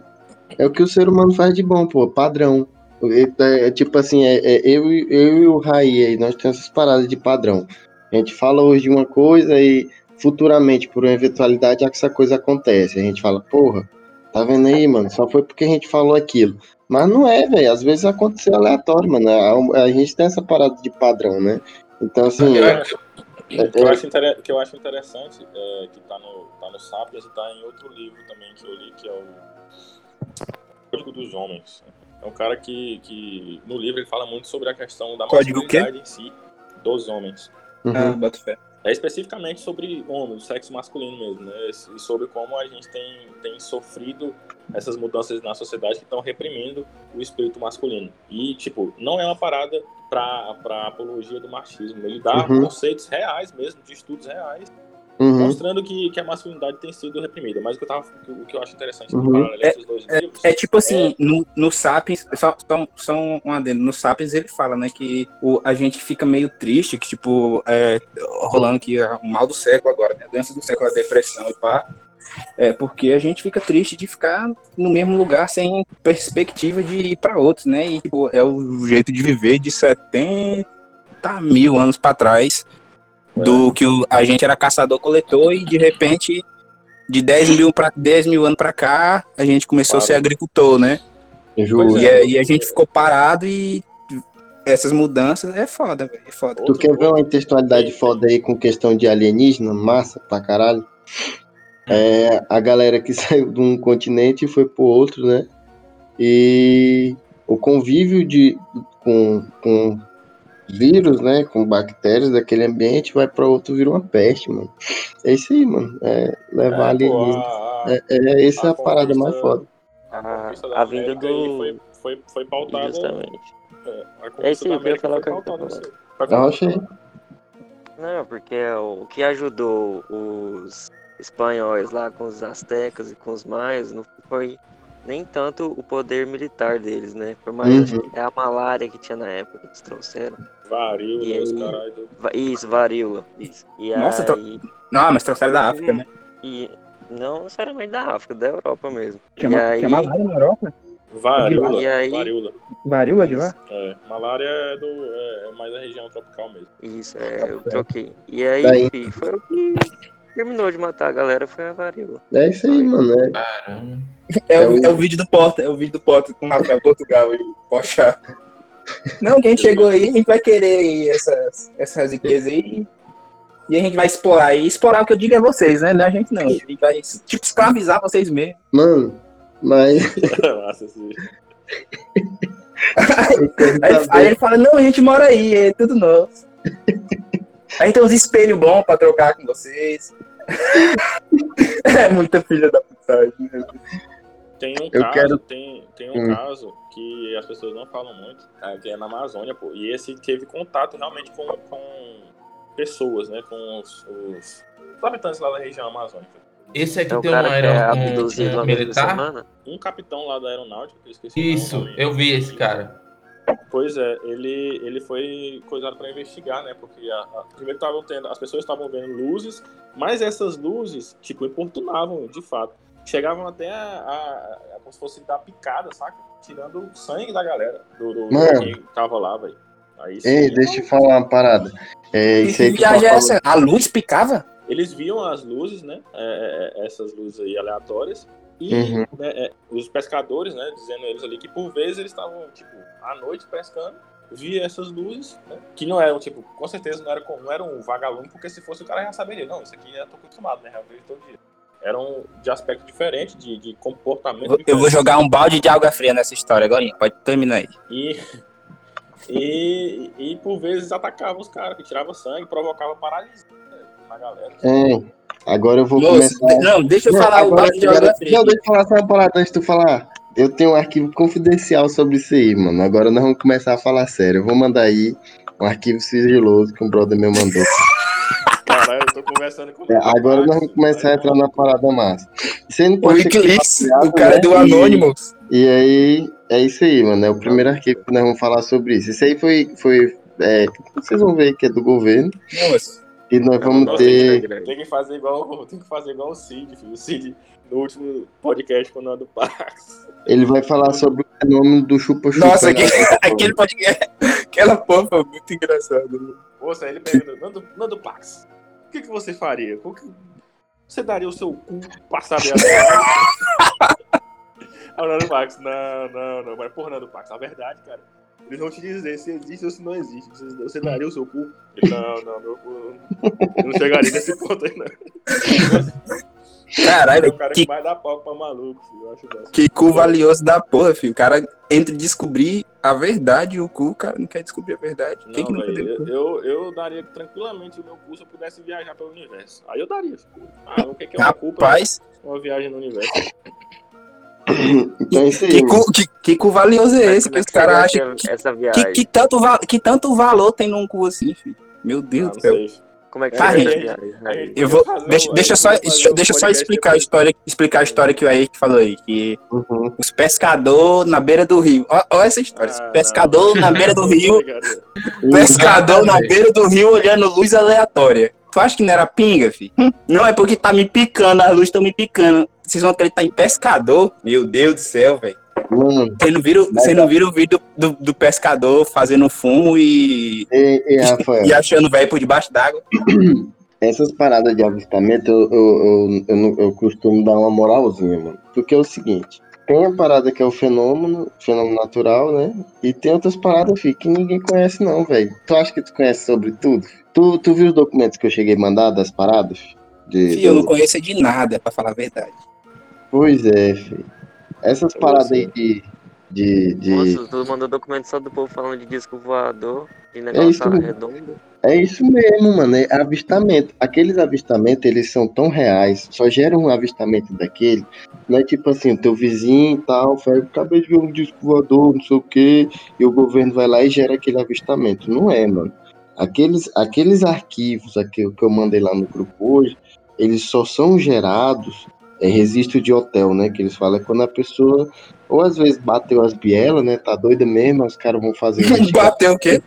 É o que o ser humano faz de bom, pô, padrão. É, é tipo assim, é, é eu, e- eu e o Raí aí, nós temos essas paradas de padrão. A gente fala hoje de uma coisa e futuramente, por uma eventualidade, essa coisa acontece. A gente fala, porra, tá vendo aí, mano? Só foi porque a gente falou aquilo. Mas não é, velho. Às vezes aconteceu aleatório, mano. A, a gente tem essa parada de padrão, né? Então, assim, Eu é, acho- O que eu acho, inter- que eu acho interessante é que tá no, tá no Sapiens e tá em outro livro também que eu li, que é o Código dos Homens. É um cara que, que no livro ele fala muito sobre a questão da Código masculinidade em si dos homens. Ah, uhum, boto fé. É especificamente sobre homens, sexo masculino mesmo, né? E sobre como a gente tem, tem sofrido essas mudanças na sociedade que estão reprimindo o espírito masculino. E, tipo, não é uma parada pra, pra apologia do machismo. Ele dá Uhum. conceitos reais mesmo, de estudos reais, uhum, mostrando que, que a masculinidade tem sido reprimida. Mas o que eu, tava, o que eu acho interessante Uhum. no paralelo entre os dois livros É tipo assim, no, no Sapiens, só, só, só um adendo, no Sapiens ele fala, né, que o, a gente fica meio triste, que tipo, é, rolando que é o mal do século agora, né, a doença do século, a depressão e pá, é porque a gente fica triste de ficar no mesmo lugar sem perspectiva de ir pra outros, né, e tipo, é o jeito de viver de 70 mil anos pra trás, do que o, a gente era caçador-coletor e de repente... De 10 mil, pra, 10 mil anos pra cá, a gente começou a ser agricultor, né? E aí a gente ficou parado e essas mudanças é foda, velho. É foda. Tu quer ver uma textualidade foda aí com questão de alienígena? Massa pra caralho. É a galera que [laughs] saiu de um continente e foi pro outro, né? E o convívio de, com, com vírus, né? Com bactérias daquele ambiente vai pra outro vira uma peste, mano. É isso aí, mano. É levar É, pô, alienígena. É, é, essa é a a parada mais foda. a A, conquista da a vinda do. foi, foi, foi pautada. Justamente. é, a É isso aí, eu ia América falar o que eu tava aí. Não, porque o que ajudou os espanhóis lá com os astecas e com os maias não foi nem tanto o poder militar deles, né? Por mais Uhum. que é a malária que tinha na época que eles trouxeram. Varíola, E os aí? do- Va- Isso, varíola. Isso. E Nossa, tro- aí, Não, mas trouxeram da África, né? e não necessariamente da África, da Europa mesmo. Tinha, e ma- aí, tinha malária na Europa? Varíola, E aí? varíola. Varíola de lá? É, malária é, do, é, é mais a região tropical mesmo. Isso, é, eu troquei. E aí, Daí. fi, foi o que terminou de matar a galera, foi a varíola. É isso aí, mano. É, Caramba. É, É o, o- é o vídeo do Porta, é o vídeo do Porta com o Rafael Portugal e o Pochá. Não, quem chegou aí, a gente vai querer aí essas, essas riquezas aí. E a gente vai explorar. E explorar o que eu digo é vocês, né? Não é a gente não. A gente vai, tipo, escravizar vocês mesmo. mano, mas. [laughs] Aí, aí ele fala, não, a gente mora aí, é tudo nosso. Aí tem uns espelhos bons pra trocar com vocês. [laughs] é muita filha da putagem. né? Tem um Eu caso, quero- tem, tem um Hum. caso que as pessoas não falam muito, é, que é na Amazônia, pô. E esse teve contato realmente com, com pessoas, né? Com os, os habitantes lá da região amazônica. Esse aqui É tem um, é aero- um- um militar? semana? Um capitão lá da aeronáutica, que eu esqueci Isso, eu vi esse cara. Pois é, ele, ele foi coisado para investigar, né? Porque a, a- primeiro estavam tendo, as pessoas estavam vendo luzes, mas essas luzes, tipo, importunavam de fato. Chegavam até a, a- a- como se fosse dar picada, saca? Tirando o sangue da galera, do, do, Mano. quem tava lá, velho. Sim, Ei, deixa eu te falar uma parada. É, isso aí que viagem é essa? A luz picava? Eles viam as luzes, né? é, é, é, essas luzes aí aleatórias. E uhum. né, é, os pescadores, né, dizendo eles ali que por vezes eles estavam, tipo, à noite pescando, via essas luzes, né, que não eram, tipo, com certeza não era, não era um vagalume, porque se fosse o cara já saberia, não, isso aqui eu tô acostumado, né, eu vejo todo dia. Eram de aspecto diferente, de, de comportamento eu, eu vou jogar um balde de água fria nessa história agora, pode terminar aí. E, e, e por vezes atacava os caras, que tirava sangue, provocava paralisia né, na galera. É. Agora eu vou Nossa, começar. Não, deixa eu não, falar agora, o de agora, Não, deixa eu falar só uma parada antes de tu falar. Eu tenho um arquivo confidencial sobre isso aí, mano. Agora nós vamos começar a falar sério. Eu vou mandar aí um arquivo sigiloso que um brother meu mandou. Conversando com é, Agora nós vamos começar a entrar na parada massa. Você não pode o Wikileaks, o cara né? do Anonymous. E, e aí, é isso aí, mano. É o primeiro arquivo que nós vamos falar sobre isso. Isso aí foi. foi é, vocês vão ver que é do governo. Nossa. E nós vamos ter. Tem que fazer igual, tem que fazer igual o Cid, filho. O Cid, no último podcast com o Nando Pax. Ele vai falar sobre o fenômeno do chupa-chupa. Nossa, aquele, [laughs] aquele podcast. Aquela porra foi muito engraçado. Moça, ele pergunta, Nando, Nando Pax, que, que você faria? Você daria o seu cu dentro Aí [laughs] o Nando Pax, não, não, não. Mas porra, Nando Pax, a verdade, cara eles vão te dizer se existe ou se não existe. Você daria o seu cu? [laughs] Não, não, meu cu. Não chegaria nesse ponto aí, não. [laughs] Caralho, é o cara que, que vai dar pau pra maluco, filho. Eu acho que cu valioso da porra, filho. O cara entre descobrir a verdade e o cu, o cara não quer descobrir a verdade. Não, Quem que não véio, eu, eu, daria tranquilamente o meu cu se eu pudesse viajar pelo universo. Aí eu daria. Ah, o que é uma Rapaz, Uma viagem no universo. [coughs] Então, é isso aí, que, cu, que, que cu valioso é esse que os caras acham? Que, que, que, tanto que tanto valor tem num cu assim, filho? Meu Deus ah, do céu. Como é que tá, gente, eu vou deixa, deixa só deixa só explicar a história explicar a história que o Henrique falou aí que uhum. os pescador na beira do rio. Olha essa história ah, pescador não. na beira do rio [laughs] pescador. na beira do rio olhando luz aleatória. Tu acha que não era pinga filho não é porque tá me picando as luzes estão me picando. Vocês vão acreditar em pescador? Meu Deus do céu, velho. Você não vira, você não vira o vídeo do, do, pescador fazendo fumo e, e, e, e achando velho por debaixo d'água? [clears throat] Essas paradas de avistamento, eu, eu, eu, eu, eu costumo dar uma moralzinha, mano. Porque é o seguinte, tem a parada que é o fenômeno, fenômeno natural, né? E tem outras paradas, filho, que ninguém conhece não, velho. Tu acha que tu conhece sobre tudo? Tu, tu viu os documentos que eu cheguei a mandar das paradas? De, Fih, eu não conheço de nada, pra falar a verdade. Pois é, filho. Essas paradas aí de. de, de... Nossa, tu mandou documento só do povo falando de disco voador, de é negócio é isso, redondo. É isso mesmo, mano. É avistamento. Aqueles avistamentos, eles são tão reais, só geram um avistamento daquele. Não é tipo assim, o teu vizinho e tal, fala, acabei de ver um disco voador, não sei o quê, e o governo vai lá e gera aquele avistamento. Não é, mano. Aqueles, aqueles arquivos aqui, que eu mandei lá no grupo hoje, eles só são gerados é registro de hotel, né? Que eles falam é quando a pessoa, ou às vezes bateu as bielas, né? Tá doida mesmo, os caras vão fazer. [laughs] bateu o quê?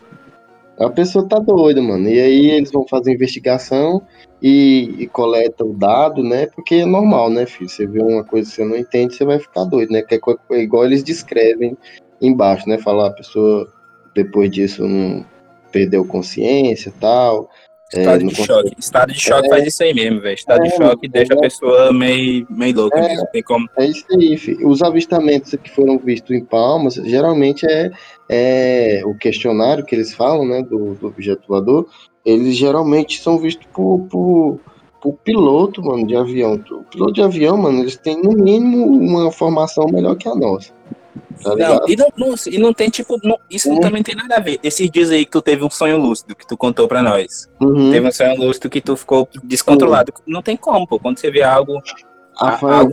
A pessoa tá doida, mano. E aí eles vão fazer investigação e, e coleta o dado, né? Porque é normal, né, filho? Você vê uma coisa que você não entende, você vai ficar doido, né? Que é, é igual eles descrevem embaixo, né? Falar a pessoa depois disso não perdeu consciência tal, Estado é, de choque. Estado de choque é, faz isso aí mesmo, velho. Estado é, de choque deixa a pessoa meio, meio louca é, mesmo. Tem como... É isso aí, filho. Os avistamentos que foram vistos em Palmas, geralmente é, é o questionário que eles falam, né, do, do objeto voador, eles geralmente são vistos por, por, por piloto, mano, de avião. O piloto de avião, mano, eles têm no mínimo uma formação melhor que a nossa. Tá não, e, não, não, e não tem, tipo, não, isso uhum. também tem nada a ver. Esses dias aí que tu teve um sonho lúcido, que tu contou pra nós. Uhum. Teve um sonho lúcido que tu ficou descontrolado. Uhum. Não tem como, pô. Quando você vê algo, a, algo,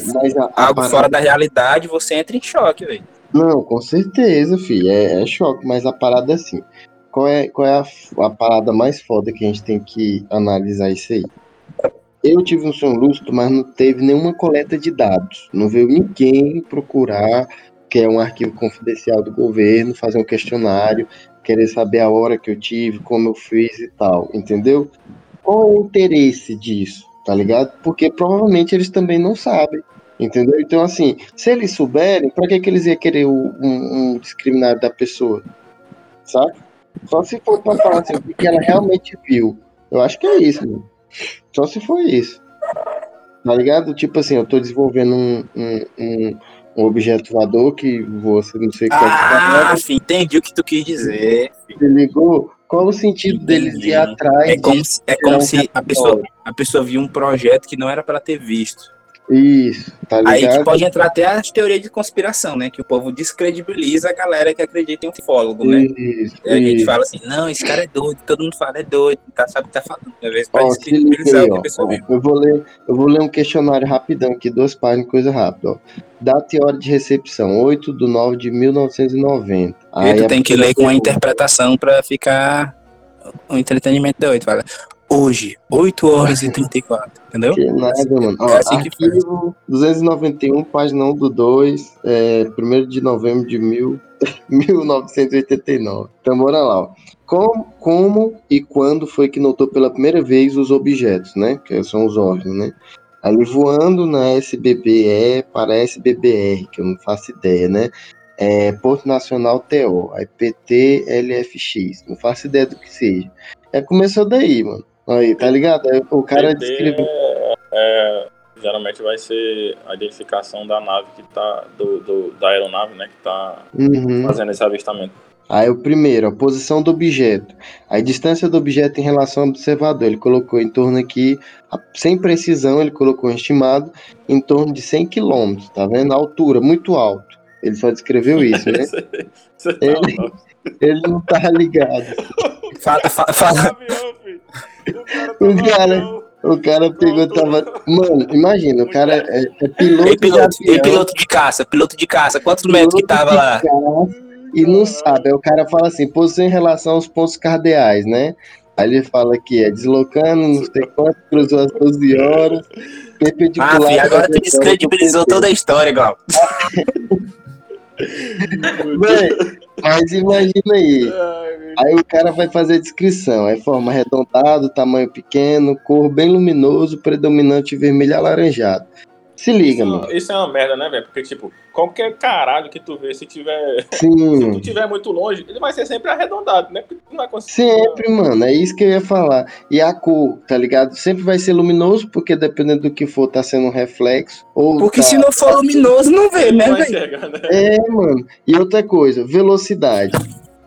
a, algo fora da realidade, você entra em choque, velho. Não, com certeza, filho. É, é, choque, mas a parada é assim. Qual é, qual é a, a parada mais foda que a gente tem que analisar isso aí? Eu tive um sonho lúcido, mas não teve nenhuma coleta de dados. Não veio ninguém procurar que é um arquivo confidencial do governo, fazer um questionário, querer saber a hora que eu tive, como eu fiz e tal, entendeu? Qual é o interesse disso, tá ligado? Porque provavelmente eles também não sabem, entendeu? Então, assim, se eles souberem, para que, que eles iam querer um, um discriminário da pessoa, sabe? Só se for para falar assim, o que ela realmente viu. Eu acho que é isso, mano. Só se for isso. Tá ligado? Tipo assim, eu tô desenvolvendo um, um, um, um objeto voador que você não sei qual Ah, filho, entendi o que tu quis dizer. Você ligou? Qual o sentido Entendi. deles ir atrás? É como, se- é como um se a pessoa, a pessoa viu um projeto que não era pra ter visto. Isso, tá Aí ligado? que pode entrar até as teorias de conspiração, né? Que o povo descredibiliza a galera que acredita em ufólogo, né? Isso, E a gente fala assim, não, esse cara é doido, todo mundo fala, é doido, tá, sabe o que tá falando. Às vezes Ó, pode descredibilizar aí, o que a pessoa Ó, viu. Eu vou, ler, eu vou ler um questionário rapidão aqui, duas páginas, coisa rápida. Ó. Data e hora de recepção, 8 de 9 de 1990. E Aí tu a tem que ler com pergunta, interpretação pra ficar um entretenimento doido. Fala, hoje, 8 horas e 34, entendeu? Que nada, mano. Ó, É assim que faz. arquivo 291, página 1 do 2, é, 1 de novembro de mil, [laughs] 1989. Então, bora lá. Ó. Como, como e quando foi que notou pela primeira vez os objetos, né? Que são os órgãos, né? Ali voando na SBBE para SBBR, que eu não faço ideia, né? É, Porto Nacional TO, aí PT LFX, não faço ideia do que seja. É, começou daí, mano. Aí, tá ligado? O cara PT descreveu. é, é, geralmente vai ser a identificação da nave que tá. Do, do- da aeronave, né? Que tá Uhum. fazendo esse avistamento. Aí o primeiro, a posição do objeto. A distância do objeto em relação ao observador. Ele colocou em torno aqui, a- sem precisão, ele colocou um estimado em torno de 100 km, tá vendo? A altura, muito alto. Ele só descreveu isso, né? [laughs] Você tá Ele-. Ele não tá ligado. Fala, fala, fala. O cara O cara- pegou, tava. Mano, imagina, o cara é, é piloto, Ei, piloto, de avião, piloto de caça, piloto de caça, quantos metros que tava de lá? E não sabe. Aí o cara fala assim, posição em relação aos pontos cardeais, né? Aí ele fala que é deslocando, não sei quanto, cruzou as 12 horas, [laughs] Ah, perpendicular. filho, agora tu descredibilizou toda a história, igual. [laughs] Véi, mas imagina aí. Ai, Aí o cara vai fazer a descrição. Aí forma arredondado, tamanho pequeno, cor bem luminoso, predominante vermelho alaranjado. Se liga, Isso, mano. isso é uma merda, né, velho? Porque, tipo, qualquer caralho que tu vê, se tiver. Se Sim. tu tiver muito longe, ele vai ser sempre arredondado, né? Porque tu não vai conseguir. Sempre, mano. É isso que eu ia falar. E a cor, tá ligado? Sempre vai ser luminoso, porque dependendo do que for, tá sendo um reflexo. Ou Porque tá... se não for luminoso, não vê, Ele né, velho? né? É, mano. E outra coisa, velocidade.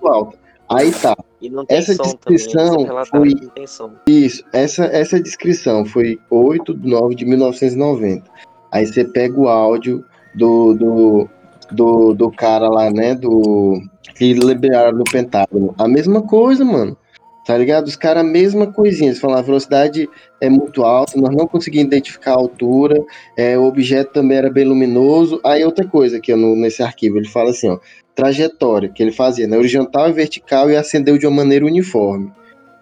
Alta. Aí tá. E não tem Essa descrição foi- que não tem som. Isso, essa, essa descrição foi 8 de 9 de 1990. Aí você pega o áudio do, do, do, do cara lá, né? Do. Que liberaram no Pentágono. A mesma coisa, mano. Tá ligado? Os caras, a mesma coisinha. Eles falam, a velocidade é muito alta, nós não conseguimos identificar a altura, é, o objeto também era bem luminoso. Aí outra coisa aqui no, nesse arquivo, ele fala assim, ó, trajetória que ele fazia, né? Horizontal e vertical e acendeu de uma maneira uniforme,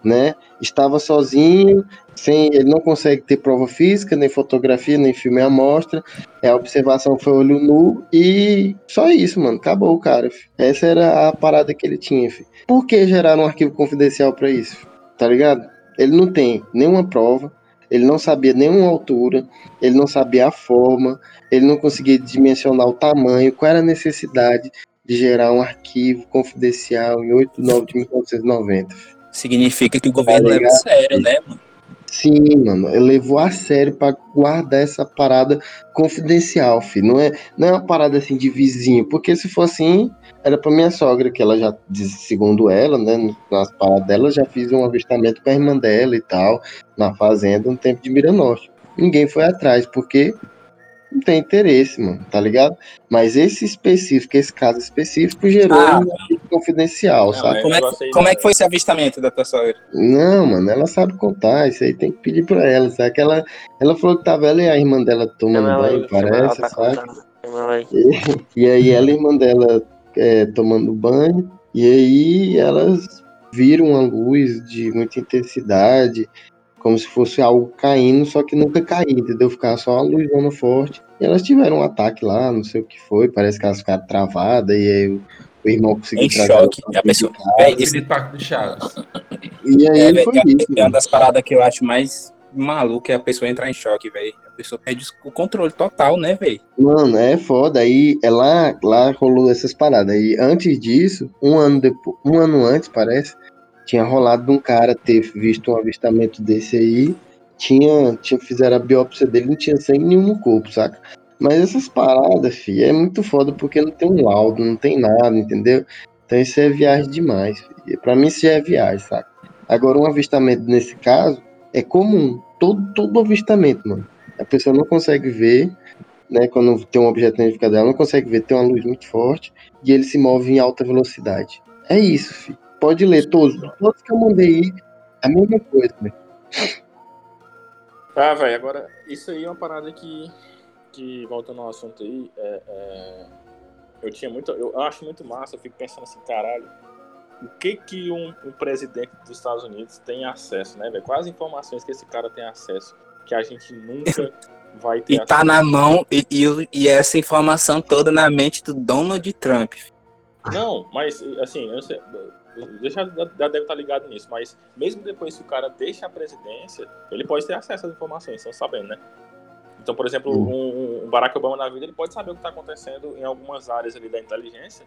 né? Estava sozinho, sem, ele não consegue ter prova física, nem fotografia, nem filme à mostra. É, a observação foi olho nu e só isso, mano. Acabou o cara. Filho. Essa era a parada que ele tinha, filho. Por que gerar um arquivo confidencial para isso? Filho? Tá ligado? Ele não tem nenhuma prova, ele não sabia nenhuma altura, ele não sabia a forma, ele não conseguia dimensionar o tamanho, qual era a necessidade de gerar um arquivo confidencial em 8 de 9 de 1990. Significa que o governo Tá leva a sério, né, mano? Sim, mano, ele levou a sério pra guardar essa parada confidencial, filho. Não é, não é uma parada assim de vizinho, porque se for assim, era pra minha sogra, que ela já, segundo ela, né, nas paradas dela, já fiz um avistamento com a irmã dela e tal, na fazenda, no tempo de Miranorte. Ninguém foi atrás, porque não tem interesse, mano, tá ligado? Mas esse específico, esse caso específico, gerou Ah. um confidencial, Não, sabe? Como é, aí, como é que foi esse avistamento da tua sogra? Não, mano, ela sabe contar, isso aí tem que pedir pra ela, sabe? Que ela, ela falou que tava ela e a irmã dela tomando ela banho, parece, tá sabe? aí. E aí ela e a irmã dela é, tomando banho, e aí elas viram uma luz de muita intensidade, como se fosse algo caindo, só que nunca caía, entendeu? Ficava só uma luzona forte. E elas tiveram um ataque lá, não sei o que foi, parece que elas ficaram travadas, e aí o, o irmão conseguiu Em trazer choque. E a pessoa. Espírito Pacto do Chaves. E aí é, foi é, isso. é uma das paradas que eu acho mais maluco é a pessoa entrar em choque, velho. A pessoa perde o controle total, né, velho? Mano, é foda. Aí é lá, lá rolou essas paradas. E antes disso, um ano depois, um ano antes, parece, tinha rolado de um cara ter visto um avistamento desse aí tinha, tinha fizeram a biópsia dele, não tinha sangue nenhum no corpo, saca? Mas essas paradas, fi, é muito foda porque não tem um laudo, não tem nada, entendeu? Então isso é viagem demais. Fi. Pra mim isso já é viagem, saca? Agora um avistamento nesse caso é comum. Todo, todo avistamento, mano. A pessoa não consegue ver, né? Quando tem um objeto identificado dela, não consegue ver, tem uma luz muito forte e ele se move em alta velocidade. É isso, fi. Pode ler todos. Todos que eu mandei aí, é a mesma coisa, velho. Ah, velho, agora, isso aí é uma parada que, que voltando ao assunto aí, é, é, eu tinha muito, eu acho muito massa, eu fico pensando assim, caralho, o que que um, um presidente dos Estados Unidos tem acesso, né, velho? Quais informações que esse cara tem acesso que a gente nunca [laughs] vai ter E tá acesso? na mão, e, e, e essa informação toda na mente do Donald Trump. Não, mas assim, eu sei, deixa já deve estar ligado nisso, mas mesmo depois que o cara deixa a presidência, ele pode ter acesso às informações, estão sabendo, né? Então, por exemplo, um, um Barack Obama na vida, ele pode saber o que está acontecendo em algumas áreas ali da inteligência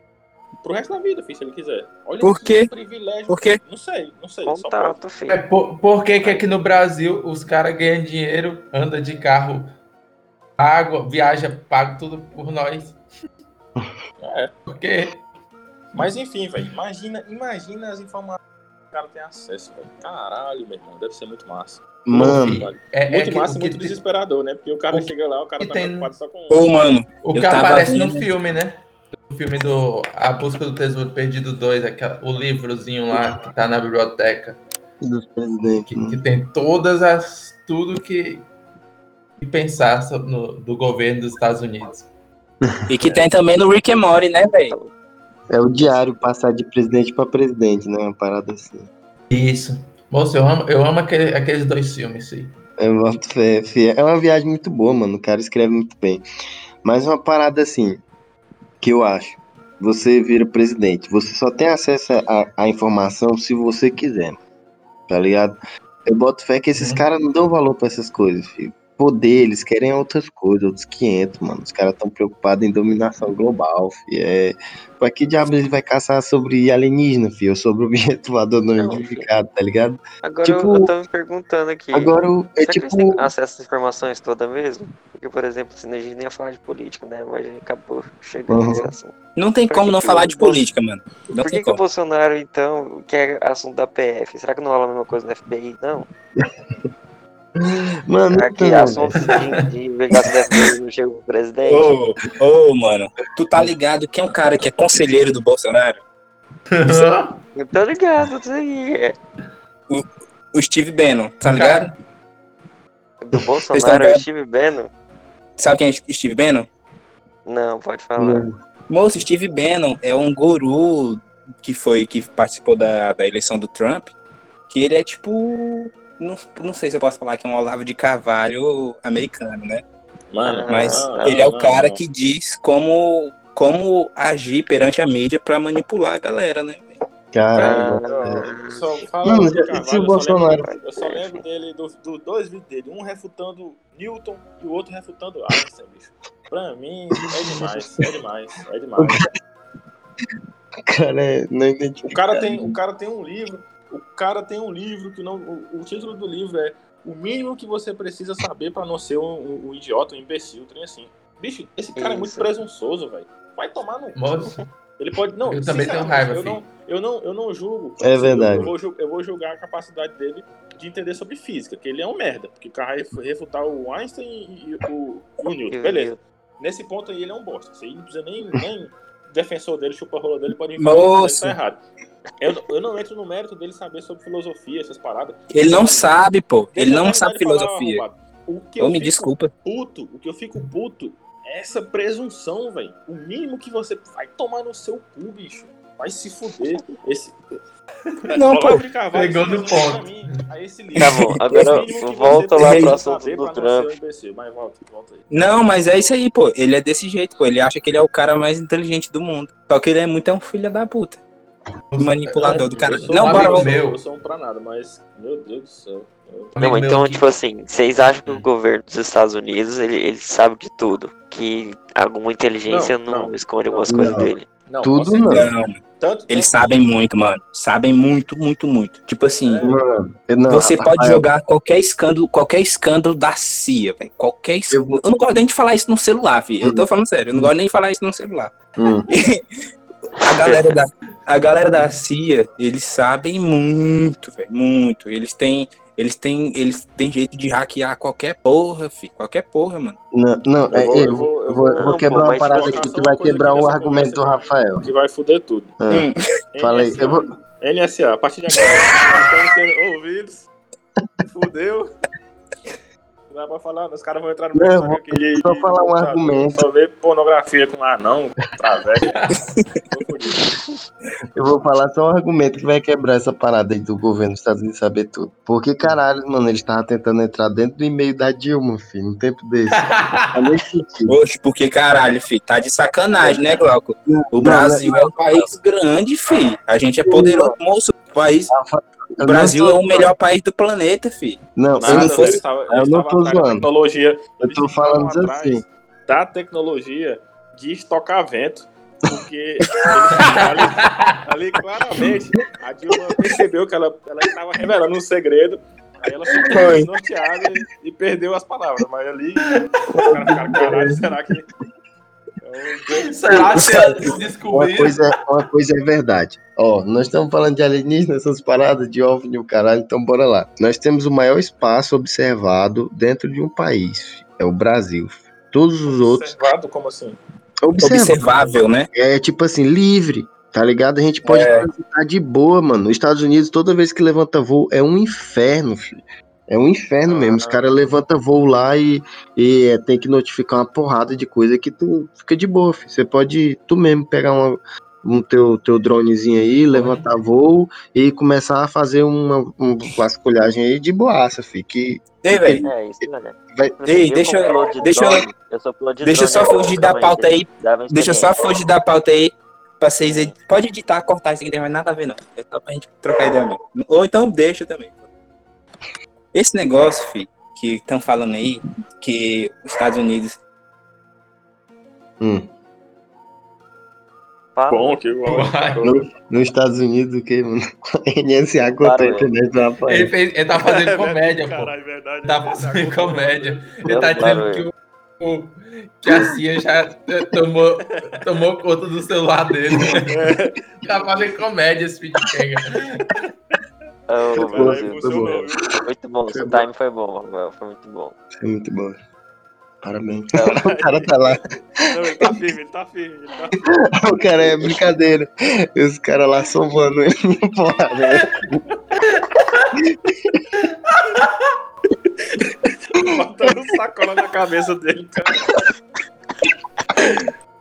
pro resto da vida, filho, se ele quiser. Olha Por que quê? privilégio. Por quê? Não sei, não sei. Só. Contato, filho. É, por, por que, que aqui no Brasil os caras ganham dinheiro, andam de carro, água, viaja, paga tudo por nós? É. Por quê? Mas enfim, velho, imagina, imagina as informações que o cara tem acesso, velho. Caralho, meu irmão, deve ser muito massa. Mano. É, é Muito que, massa e muito tem- desesperador, né? Porque o cara o chega lá, o cara tá tem- preocupado só com. Ô, mano, o que tava aparece no filme, né? O filme do A Busca do Tesouro Perdido 2, aquela, o livrozinho lá que tá na biblioteca, dos presidentes. que, né? que tem todas as. tudo que, que pensar no- do governo dos Estados Unidos. E que tem também no Rick and Morty, né, velho? É o diário passar de presidente pra presidente, né? Uma parada assim. Isso. Moço, eu amo, eu amo aquele- aqueles dois filmes, sim. Eu boto fé, fi. É uma viagem muito boa, mano. O cara escreve muito bem. Mas uma parada assim, que eu acho. Você vira presidente. Você só tem acesso à informação se você quiser. Tá ligado? Eu boto fé que esses Uhum. caras não dão valor pra essas coisas, filho. Poder, eles querem outras coisas, outros 500, mano. Os caras estão preocupados em dominação global, filho. É... Pra que diabos ele vai caçar sobre alienígena, filho? Ou sobre objeto voador não Não, identificado, tá ligado? Agora Tipo, eu, eu tô me perguntando aqui. Agora, o- é será que eles tipo. têm acesso às informações todas mesmo? Porque, por exemplo, se a gente nem ia falar de política, né? Mas a gente acabou chegando Uhum. nesse assunto. Não tem Por como que não que falar de política, mano. Não Por tem que, que o. Bolsonaro, então, quer assunto da PF? Será que não rola a mesma coisa no FBI? Não. [laughs] Mano, que então, assunto de, de presidente? Ô, ô, mano, tu tá ligado que é um cara que é conselheiro do Bolsonaro? Eu tô ligado, isso aí. É. O Steve Bannon, tá ligado? Do Bolsonaro é o? Steve Bannon? Sabe quem é Steve Bannon? Não, pode falar. Moço, Steve Bannon é um guru que foi que participou da, da eleição do Trump, que ele é tipo. Não, não sei se eu posso falar que é um Olavo de Carvalho americano, né? Mano, Mas Ah, ele é o não, cara não. que diz como, como agir perante a mídia pra manipular a galera, né? Caralho. Ah, Eu Só fala Carvalho, se o eu só lembro- Eu só lembro dele, do, do dois vídeos dele. Um refutando Newton e o outro refutando Einstein, bicho. Pra mim, é demais, é demais, é demais. O cara é não O identificado. cara tem, o cara tem um livro, o cara tem um livro que não, o, o título do livro é o mínimo que você precisa saber pra não ser um, um- um idiota, um imbecil, um trem assim. Bicho, esse cara é muito presunçoso, velho. Vai tomar no cu. Ele pode. Não, Eu também tenho raiva, eu não, eu não, eu não julgo. É verdade. Eu, eu vou, eu vou julgar a capacidade dele de entender sobre física, que ele é um merda. Porque o cara vai refutar o Einstein e, e o, e o Newton. Beleza. Nesse ponto aí ele é um bosta. Isso aí não precisa nem. nem defensor dele, chupa-rola dele, pode Moço. ele tá errado. Eu, eu não entro no mérito dele saber sobre filosofia, essas paradas. Ele não sabe, pô. Ele eu não sabe falar, filosofia. arrombado. O que Ô, eu me desculpa. puto, o que eu fico puto é essa presunção, velho. O mínimo que você vai tomar no seu cu, bicho. Vai se fuder. Esse. [laughs] Não, pô. pegou no ponto. pra mim a esse livro. Tá bom, O agora volta lá pro assunto do Trump. um imbecil. Mas volta, volta aí. Não, mas é isso aí, pô. Ele é desse jeito, pô. Ele acha que ele é o cara mais inteligente do mundo. Só que ele é muito é um filho da puta. Manipulador do cara. Não, um bora, meu. Eu sou um pra nada, mas. Meu Deus do céu. Eu- Não, então, meu tipo assim, vocês acham que o governo dos Estados Unidos, ele, ele sabe de tudo? Que alguma inteligência Não, não, não, esconde não. algumas coisas Não. dele? Não, Tudo não. Não, Tanto, Eles sabem muito, mano. Sabem muito, muito, muito. Tipo assim, é. mano, não, você pode jogar qualquer escândalo, qualquer escândalo da CIA, velho. Qualquer escândalo. Eu, eu, não gosto nem de falar isso no celular, filho. Hum. Eu tô hum. falando sério, eu não gosto nem de falar isso no celular. Hum. [laughs] a galera da a galera da CIA, eles sabem muito, velho, muito. Eles têm eles têm, eles têm jeito de hackear qualquer porra, filho. Qualquer porra, mano. Não, não, eu vou, é, eu vou, eu vou, vou quebrar uma parada aqui que vai quebrar o argumento do Rafael. Que vai foder tudo. Ah, hum. Fala aí. Eu vou... NSA, a partir de agora, [laughs] estamos sendo ouvidos. Fudeu dá pra falar, os caras vão entrar no meu não, aqui Só falar um argumento. Só ver pornografia com anão, traveco. [laughs] eu vou falar só um argumento que vai quebrar essa parada aí do governo dos Estados Unidos saber tudo. Porque, caralho, mano, eles estavam tentando entrar dentro do e-mail da Dilma, filho, um tempo desse. [laughs] Oxe, porque, caralho, filho, tá de sacanagem, né, Glauco? O Brasil é um país grande, filho. A gente é poderoso, país. O Brasil é o melhor país do planeta, filho. Não, Nada, eu não, fosse... tava, eu não tô zoando. Tecnologia, eu tô falando assim. Da tecnologia de estocar vento. Porque ali, [laughs] ali, claramente a Dilma percebeu que ela, ela estava revelando um segredo. Aí ela ficou desnorteada e, e perdeu as palavras. Mas ali, cara ficaram, caralho, será que Será que descobrir? Uma coisa, uma coisa é verdade. Ó, nós estamos falando de alienígenas, essas paradas de OVNI o caralho, então bora lá. Nós temos o maior espaço observado dentro de um país, é o Brasil. Todos os outros. Observado como assim? Observável, né? É tipo assim, livre. Tá ligado? A gente pode é. transitar de boa, mano. Nos Estados Unidos, toda vez que levanta voo, é um inferno, filho. É um inferno mesmo. Os caras levantam voo lá e, e é, tem que notificar uma porrada de coisa que tu fica de boa. Filho. Você pode tu mesmo pegar uma, um teu, teu dronezinho aí, levantar voo e começar a fazer uma, uma vasculhagem aí de boaça, filho. Que, Ei, velho. É, isso, né? Vai... Ei, deixa, eu, deixa, eu, deixa eu só fugir da pauta aí. Deixa eu só fugir da pauta aí. Pra vocês. Pode editar, cortar isso aqui, não tem nada a ver, não. É só pra gente trocar ideia mesmo. Ou então deixa também. Esse negócio, filho, que estão falando aí, que os Estados Unidos. Hum. Bom, que bom. No, nos Estados Unidos, o que, mano? [laughs] NSA contou a internet do Rafael. Ele, fez, ele tá fazendo [laughs] é comédia, pô. Caralho, verdade. Tá fazendo comédia. Ele tá dizendo que, o, que a CIA já tomou, tomou conta do celular dele. [laughs] É. Tá fazendo comédia esse de Oh, foi, bom, foi bom. Muito bom, seu time foi bom, Rafael. Foi muito bom. Foi muito bom. Parabéns. Não, [laughs] o cara tá lá. Não, ele tá firme, ele tá firme. Ele tá firme. o cara é brincadeira. Os caras lá sovando ele. Porra, velho. Botando sacola na cabeça dele, cara.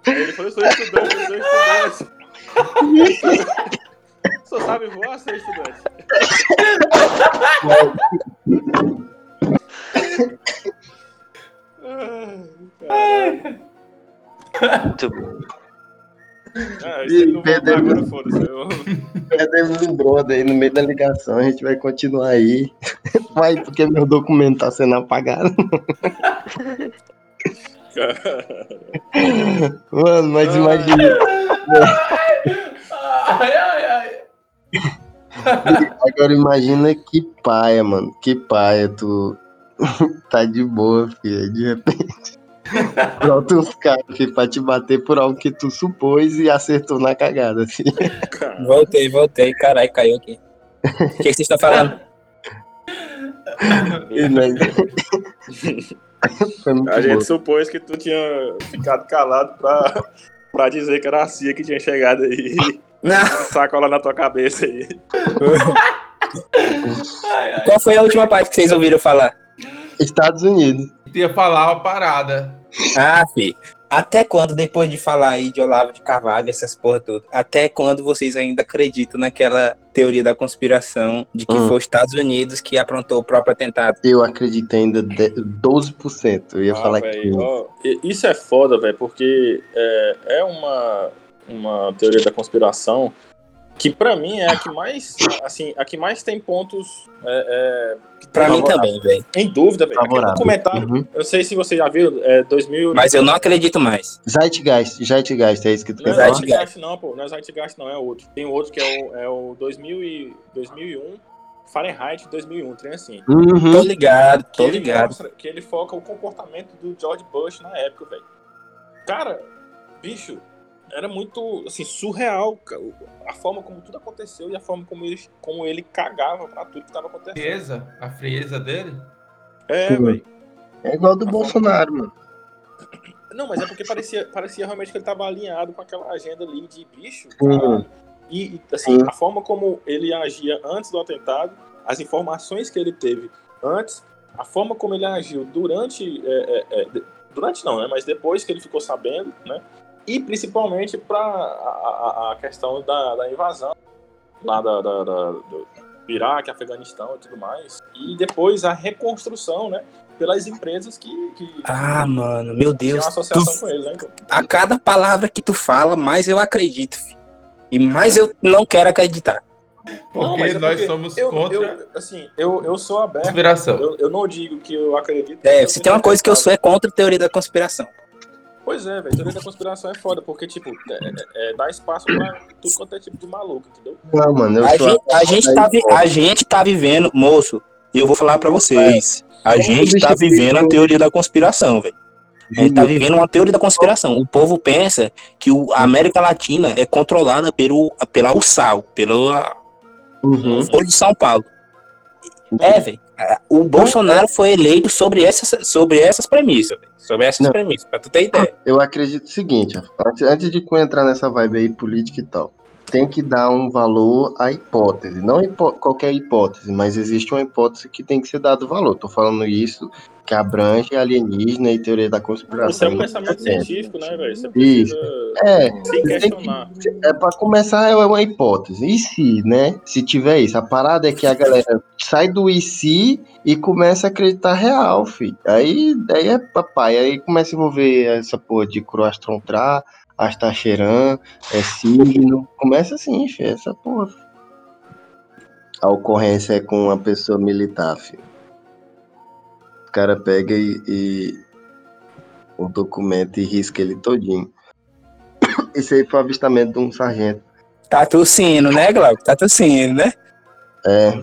Ele falou: eu sou estudante, eu sou estudante. Só sabe voar, seu estudante. Muito bom. Ah, e perdemos, perdemos um brother aí no meio da ligação. A gente vai continuar aí. [laughs] Vai, porque meu documento tá sendo apagado. Mano, mas imagina. Ai, ai, ai. [laughs] Agora imagina que paia, mano. Que paia, tu [laughs] tá de boa, filho. De repente. [laughs] Pronto, os caras, filho, pra te bater por algo que tu supôs e acertou na cagada, filho. Voltei, voltei. Caralho, caiu aqui. O que, vocês estão falando? a gente supôs que tu tinha ficado calado pra, pra dizer que era a Cia que tinha chegado aí. Sacola na tua cabeça aí. Qual foi a última parte que vocês ouviram falar? Estados Unidos. Ia falar uma parada. Ah, fi. Até quando, depois de falar aí de Olavo de Carvalho, essas porra todas, até quando vocês ainda acreditam naquela teoria da conspiração de que hum. foi os Estados Unidos que aprontou o próprio atentado? Eu acredito ainda 12%. Eu ia ah, falar véio, que. Ó, isso é foda, velho, porque é, é uma uma teoria da conspiração que para mim é a que mais, assim, a que mais tem pontos. É, é, para mim também, velho. Em dúvida, velho. Um comentário. Uhum. Eu sei se você já viu, é 2000. Mas eu não acredito mais. Zeitgeist, Zeitgeist, é isso que tu quer falar? Não é Zeitgeist, não, pô. Não é Zeitgeist, não, é outro. Tem outro que é o, é o 2000 e, 2001. Fahrenheit 2001, trem assim. Uhum. Tô ligado, tô que ligado. Mostra, que ele foca o comportamento do George Bush na época, velho. Cara, bicho, era muito assim surreal a forma como tudo aconteceu e a forma como ele, como ele cagava para tudo que estava acontecendo. A frieza, a frieza dele? É, velho. É igual do a Bolsonaro, forma... mano. Não, mas é porque parecia, parecia realmente que ele estava alinhado com aquela agenda ali de bicho. Uhum. E, assim, uhum. a forma como ele agia antes do atentado, as informações que ele teve antes, a forma como ele agiu durante. É, é, é, durante não, né? Mas depois que ele ficou sabendo, né? E principalmente para a, a, questão da, da, invasão lá da, da, da, do Iraque, Afeganistão e tudo mais, e depois a reconstrução, né, pelas empresas que, que ah, mano, meu Deus, uma associação tu, com eles, né, então. A cada palavra que tu fala, mais eu acredito, filho. e mais eu não quero acreditar. Porque não, é nós porque somos eu, contra. Eu, assim, eu, eu sou aberto. Conspiração. Eu, eu não digo que eu acredito. É, se tem uma coisa que eu sou é contra a teoria da conspiração. Pois é, velho. Teoria da conspiração é foda, porque, tipo, é, é, é, dá espaço pra tudo quanto é tipo de maluco, entendeu? Não, mano, a, gente, a, gente tá vi, a gente tá vivendo, moço, e eu vou falar pra vocês. A gente tá vivendo a teoria da conspiração, velho. A gente tá vivendo uma teoria da conspiração. O povo pensa que a América Latina é controlada pelo, pela USAL, pela uhum. Folha de São Paulo. É, velho. O Bolsonaro foi eleito sobre essas, sobre essas premissas, sobre essas Não. premissas, pra tu ter ideia. Eu acredito o seguinte, antes, antes de entrar nessa vibe aí política e tal, tem que dar um valor à hipótese. Não hipó qualquer hipótese, mas existe uma hipótese que tem que ser dado valor. Tô falando isso que abrange alienígena e teoria da conspiração. Isso é um pensamento científico, né, velho? Você Isso. É, que, é para começar é uma hipótese. E se, né? Se tiver isso, a parada é que a galera sai do e se e começa a acreditar real, filho. Aí, aí é papai, aí começa a envolver essa porra de Croastrontra, Astacheran, é signo. Começa assim, filho, essa porra. A ocorrência é com uma pessoa militar, filho. O cara pega e, e o documento e risca ele todinho. Esse aí foi o avistamento de um sargento. Tá tossindo, né, Glauco? Tá tossindo, né? É.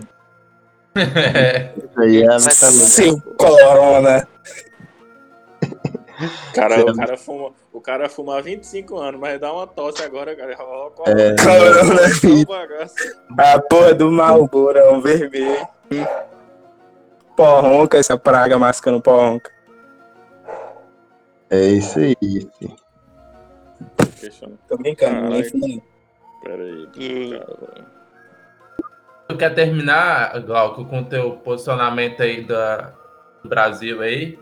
Isso aí é avistamento. Sim, corona. Cara, o cara fuma, o cara fuma há 25 anos, mas dá uma tosse agora, cara. É, corona, A porra do Malborão vermelho. Porronca, essa praga mascando porronca. É isso aí. Tô brincando, nem fumando. Peraí, cara. Tu quer terminar, Glauco, com o teu posicionamento aí da, do Brasil aí?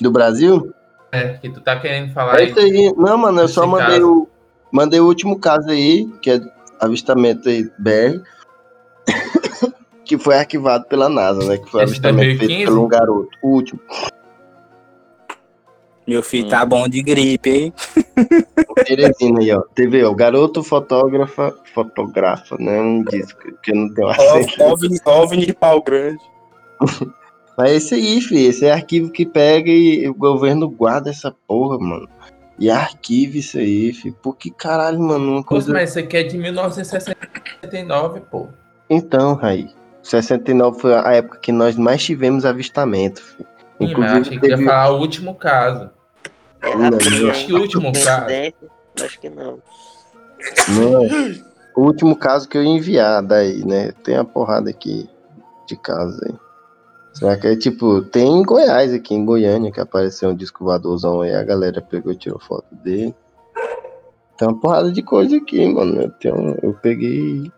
Do Brasil? É, que tu tá querendo falar é isso aí. Não, mano, eu só mandei o, mandei o último caso aí, que é avistamento aí BR que foi arquivado pela NASA, né? Que foi avistamento feito por um garoto. O último. Meu filho tá hum. bom de gripe, hein? Teresina aí, ó. TV, o garoto fotógrafa, fotografa, né? Um disco, que não tem acento. OVNI, OVNI de pau grande. Mas é esse aí, filho, esse é arquivo que pega e o governo guarda essa porra, mano. E arquiva isso aí, filho. Por que caralho, mano? Uma coisa... mas isso aqui é de 1969, pô. Então, Raí. 69 foi a época que nós mais tivemos avistamento. Filho. Inclusive, Sim, achei que ia falar o último caso. É, não, não. Acho que o último caso. Acho que não. Não, o último caso que eu ia enviar daí, né? Tem uma porrada aqui de casos aí. Será que é tipo, tem em Goiás aqui, em Goiânia, que apareceu um disco voadorzão aí, a galera pegou e tirou foto dele. Tem uma porrada de coisa aqui, mano. Eu, tenho, eu peguei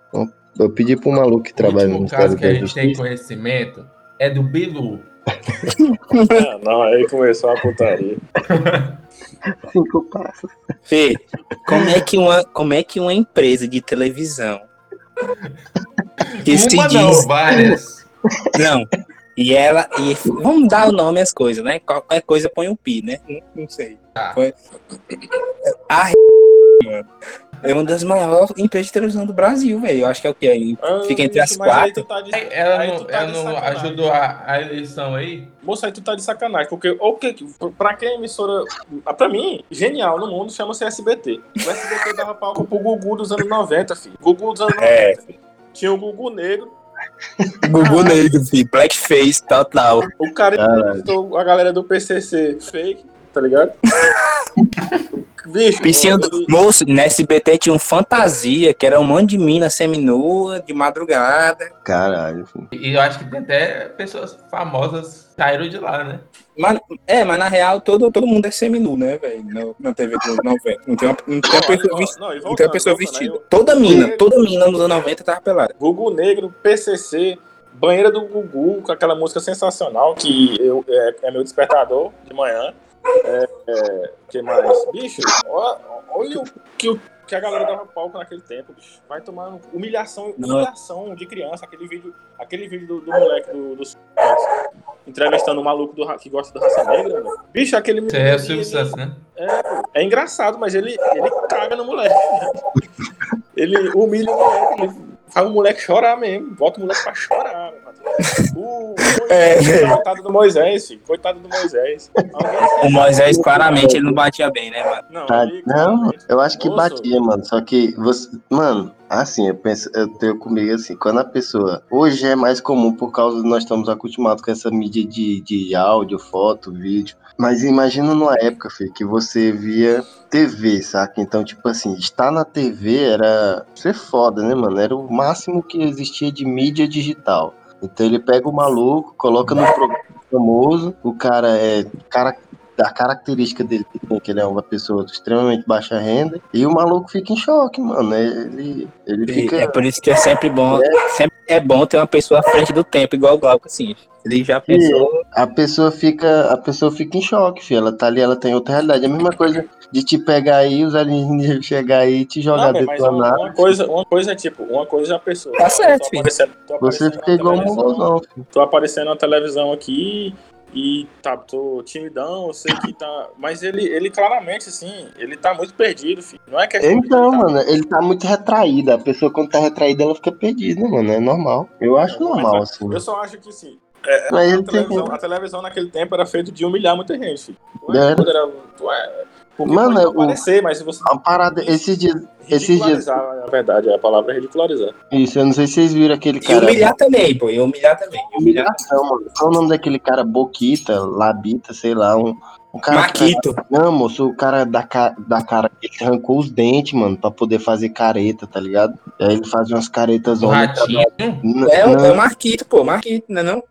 eu pedi para um maluco que trabalha no caso que a gente tem conhecimento é do Bilu. ah, não, aí começou a putaria. Cinco passos. Fê, como é que uma, como é que uma empresa de televisão que se não, diz... várias. Não. E ela. E, vamos dar o nome às coisas, né? Qualquer coisa põe um pi, né? Não, não sei. Ah. Foi, a mano [laughs] é uma das maiores empresas de televisão do Brasil, velho. Eu acho que é o que? Ah, Fica entre as quatro. Tá de... Ela não, tá ela não ajudou a, a, eleição aí? Moça, aí tu tá de sacanagem. Porque o que, pra quem é emissora. Pra mim, genial no mundo, chama-se SBT. O SBT dava palco pro Gugu dos anos 90, filho. Gugu dos anos 90. É. Tinha o Gugu Negro. Gugu Negro, filho. Blackface, total. O cara entrevistou a galera do PCC fake, tá ligado? [laughs] Bicho, Piscina do... Moço, na SBT tinha um fantasia, que era um monte de mina seminua, de madrugada. Caralho. E eu acho que tem até pessoas famosas saíram de lá, né? Mas, é, mas na real todo, todo mundo é seminu, né, velho? Na, TV dos 90. Não tem uma, não tem uma pessoa, vestida, não, não tem uma pessoa vestida. Toda mina, toda mina nos anos 90 tava pelada. Gugu Negro, PCC, Banheira do Gugu, com aquela música sensacional que eu, é, é meu despertador de manhã. É, é, que mais? Bicho, olha o que, o que a galera dava palco naquele tempo, bicho. Vai tomar humilhação, humilhação de criança, aquele vídeo, aquele vídeo do, do moleque do, do entrevistando o maluco do, que gosta do raça negra, né? Bicho, aquele. É o Silvio Santos, né? É, é engraçado, mas ele, ele caga no moleque. [laughs] ele humilha o moleque, ele faz o moleque chorar mesmo, bota o moleque pra chorar, o, [laughs] é, coitado do Moisés, filho. coitado do Moisés. O Moisés, claramente, ele não batia bem, né, mano? Não, tá, não eu acho que batia, mano. Só que você. Mano, assim, eu penso, eu tenho comigo assim, quando a pessoa. Hoje é mais comum por causa de nós estamos acostumados com essa mídia de, de áudio, foto, vídeo. Mas imagina numa época, filho, que você via TV, saca? Então, tipo assim, estar na TV era ser foda, né, mano? Era o máximo que existia de mídia digital. Então ele pega o maluco, coloca no programa famoso, o cara é cara da característica dele que ele é uma pessoa de extremamente baixa renda e o maluco fica em choque, mano. Ele, ele fica. É por isso que é sempre bom, é. sempre é bom ter uma pessoa à frente do tempo, igual o Glauco, assim. Ele já pensou. E a pessoa fica, a pessoa fica em choque, filho. Ela tá ali, ela tem outra realidade. É a mesma coisa de te pegar aí, os alienígenas [laughs] chegar aí e te jogar não, dentro uma, uma coisa, uma coisa é tipo, uma coisa é a pessoa. Tá certo, filho. Você fica igual um mongolzão, filho. Tô aparecendo na televisão aqui e tá, tô timidão, eu sei que tá. Mas ele, ele claramente, assim, ele tá muito perdido, filho. Não é que Então, mano, ele tá muito retraído. A pessoa, quando tá retraída, ela fica perdida, mano. É normal. Eu acho é, normal, mas, assim. Eu só acho que, assim. É, a, televisão, tem... a, televisão, naquele tempo era feita de humilhar muita gente, filho. Era. Era, porque Mano, pode aparecer, mas se você. A parada, esses dias. Esses dias. Na verdade, a palavra é ridicularizar. Isso, eu não sei se vocês viram aquele cara. E humilhar também, pô. E humilhar também. Humilhação, mano. Qual o nome daquele cara? Boquita, Labita, sei lá. Um, um cara. Maquito. Cara... Não, moço, o cara da, ca... da cara. Ele arrancou os dentes, mano, pra poder fazer careta, tá ligado? E aí ele fazia umas caretas. O ratinho? É, o, é o Marquito, pô. Marquito, não é não?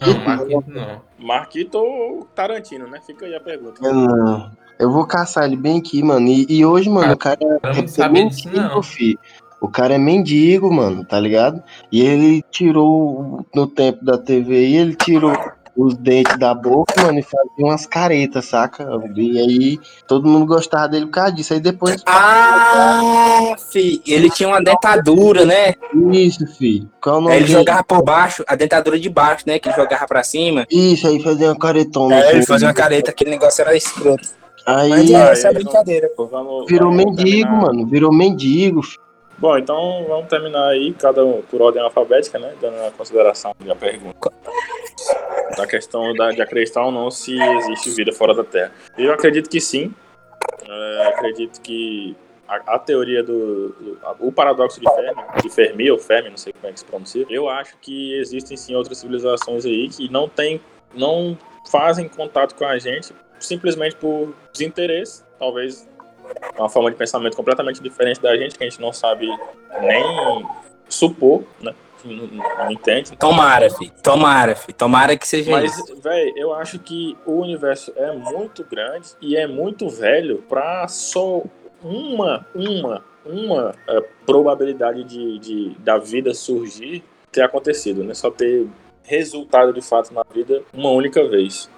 Não, Marquito não. Marquito ou Tarantino, né? Fica aí a pergunta. Não. Eu vou caçar ele bem aqui, mano. E, e hoje, mano, ah, o cara é, é mendigo, filho. O cara é mendigo, mano, tá ligado? E ele tirou no tempo da TV e ele tirou os dentes da boca, mano, e fazia umas caretas, saca? E aí todo mundo gostava dele por causa disso. Aí depois. Ah, fi, ele tinha uma dentadura, né? Isso, fi. Qual aí ele jogava por baixo, a dentadura de baixo, né? Que ele jogava pra cima. Isso, aí fazia uma caretona. É, ele fazia uma careta, aquele negócio era escroto. Aí, Mas é, essa é a brincadeira, pô. Vamos, virou vamos mendigo, terminar. mano. Virou mendigo. Bom, então vamos terminar aí, cada um por ordem alfabética, né? Dando a consideração da pergunta. Da questão da, de acreditar ou não se existe vida fora da Terra. Eu acredito que sim. É, acredito que a, a teoria do, do a, o paradoxo de Fermi, de Fermi ou Fermi, não sei como é que se pronuncia. Eu acho que existem sim outras civilizações aí que não tem, não fazem contato com a gente simplesmente por desinteresse, talvez uma forma de pensamento completamente diferente da gente, que a gente não sabe nem supor, né? Não, não entende. Tomara, fi. Tomara, fi. Tomara que seja Mas, velho, eu acho que o universo é muito grande e é muito velho para só uma, uma, uma é, probabilidade de, de, da vida surgir ter acontecido, né? Só ter resultado de fato na vida uma única vez.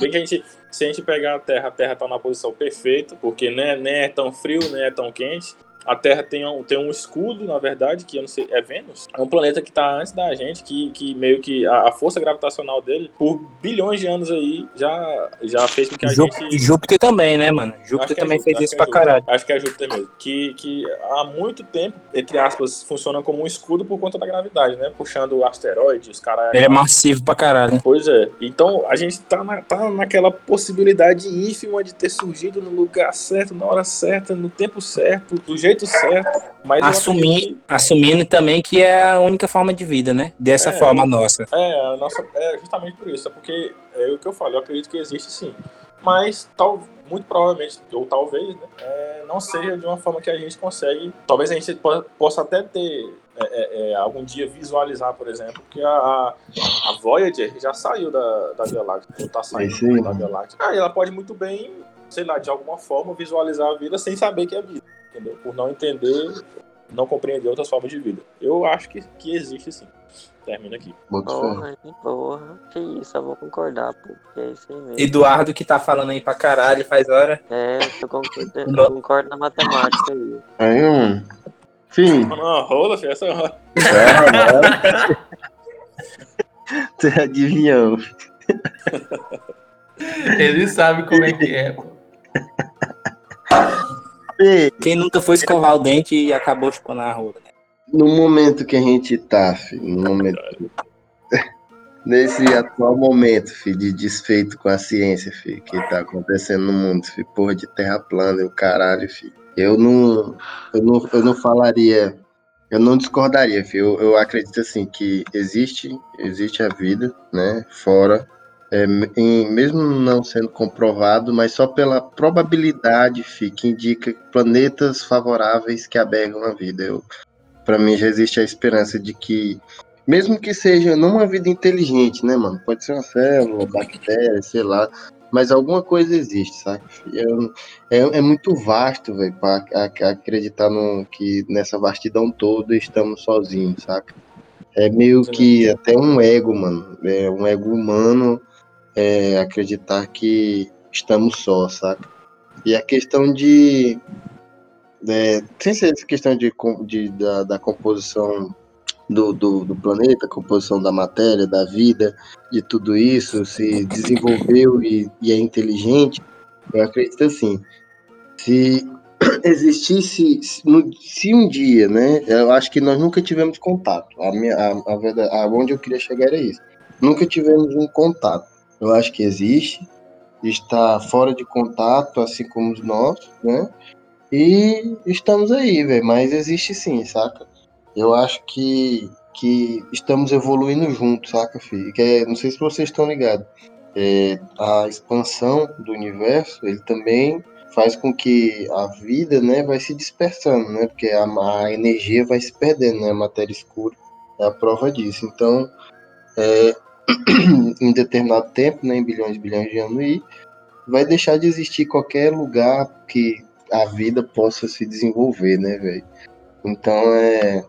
Bem que a gente se a gente pegar a Terra, a Terra está na posição perfeita, porque nem é, nem é tão frio, nem é tão quente. A Terra tem um, tem um escudo, na verdade, que eu não sei, é Vênus. É um planeta que está antes da gente, que, que meio que a, a, força gravitacional dele, por bilhões de anos aí, já, já fez com que a Júpiter, gente. Júpiter também, né, mano? Júpiter é também Júpiter, fez isso é pra caralho. Acho que é Júpiter mesmo. Que, que há muito tempo, entre aspas, funciona como um escudo por conta da gravidade, né? Puxando asteroides, os caras. Ele é massivo pra caralho. Pois é. Então a gente tá, na, tá naquela possibilidade ínfima de ter surgido no lugar certo, na hora certa, no tempo certo, do jeito certo. Mas Assumir. Assumindo também que é a única forma de vida, né? Dessa é, forma nossa. É, a nossa, é justamente por isso. É porque é o que eu falo, eu acredito que existe sim. Mas tal, muito provavelmente, ou talvez, né, é, não seja de uma forma que a gente consegue. Talvez a gente possa até ter é, é, é, algum dia visualizar, por exemplo, que a, a Voyager já saiu da, da Via Láctea, ou tá saindo da Via Láctea. Aí ela pode muito bem, sei lá, de alguma forma visualizar a vida sem saber que é vida, entendeu? Por não entender, não compreender outras formas de vida. Eu acho que, que existe sim. Termina aqui. Porra, porra, que isso, eu vou concordar, pô. Que é isso aí mesmo. Eduardo que tá falando aí pra caralho faz hora. É, eu concordo, eu concordo na matemática aí. Aí, mano. Fim. Não, rola, filho, essa rola. [laughs] Você adivinhou. Ele sabe como é que é, pô. [laughs] Quem nunca foi escovar o dente e acabou chupando a rola, né? no momento que a gente tá, filho, no momento. [laughs] Nesse atual momento, filho, de desfeito com a ciência, filho, que tá acontecendo no mundo, filho, porra de terra plana e o caralho, filho. Eu não, eu não, eu não falaria, eu não discordaria, filho. Eu, eu acredito assim que existe, existe a vida, né, fora, é, em, mesmo não sendo comprovado, mas só pela probabilidade, filho, que indica planetas favoráveis que abergam a vida. Para mim já existe a esperança de que, mesmo que seja não uma vida inteligente, né, mano? Pode ser uma célula, bactéria, sei lá, mas alguma coisa existe, sabe? É, é, é muito vasto, velho, para acreditar no, que nessa vastidão toda estamos sozinhos, saca? É meio que até um ego, mano. É um ego humano é, acreditar que estamos só, saca? E a questão de é, sem ser essa questão de, de da, da, composição do, do, do, planeta, composição da matéria, da vida, de tudo isso, se desenvolveu e, e é inteligente, eu acredito assim, se [clears throat] existisse, se, se um dia, né, eu acho que nós nunca tivemos contato, a minha, a, a verdade, aonde eu queria chegar era isso, nunca tivemos um contato, eu acho que existe, está fora de contato, assim como nós, né, e estamos aí, velho. Mas existe sim, saca? Eu acho que, que estamos evoluindo juntos, saca, filho? Que é, não sei se vocês estão ligados. É, a expansão do universo, ele também faz com que a vida, né, vai se dispersando, né? Porque a, a energia vai se perdendo, né? A matéria escura é a prova disso. Então, é, em determinado tempo, né, em bilhões e bilhões de anos, aí, vai deixar de existir qualquer lugar que a vida possa se desenvolver, né, velho? Então é.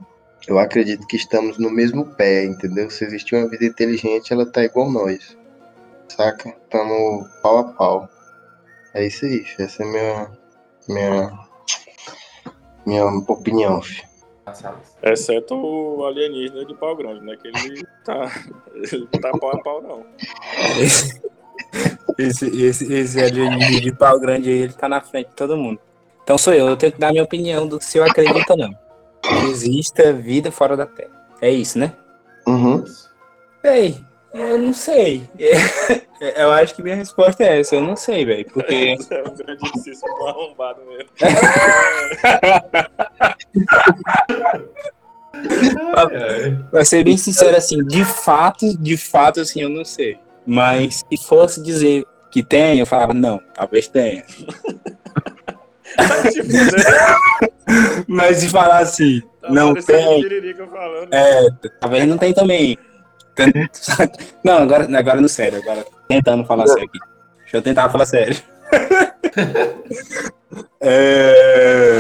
Eu acredito que estamos no mesmo pé, entendeu? Se existe uma vida inteligente, ela tá igual nós. Saca? Estamos pau a pau. É isso aí, essa é minha. Minha. Minha opinião, filho. Exceto o alienígena de pau grande, né? Que ele tá. Ele não tá pau a pau, não. [laughs] Esse, esse, esse alienígena de pau grande aí, ele tá na frente de todo mundo. Então sou eu, eu tenho que dar minha opinião do se eu acredito ou não. Que exista vida fora da Terra. É isso, né? Uhum. Ei, eu não sei. eu acho que minha resposta é essa, eu não sei, velho. Porque. [laughs] É um grandíssimo arrombado mesmo. [laughs] pra ser bem sincero, assim, de fato, de fato, assim, eu não sei. Mas se fosse dizer que tem, eu falava, não, talvez tenha. Mas de falar assim, tá não tem. É, talvez não tem também. [laughs] Não, agora, agora no sério, agora tentando falar sério aqui. Deixa eu tentar falar sério. [laughs] é...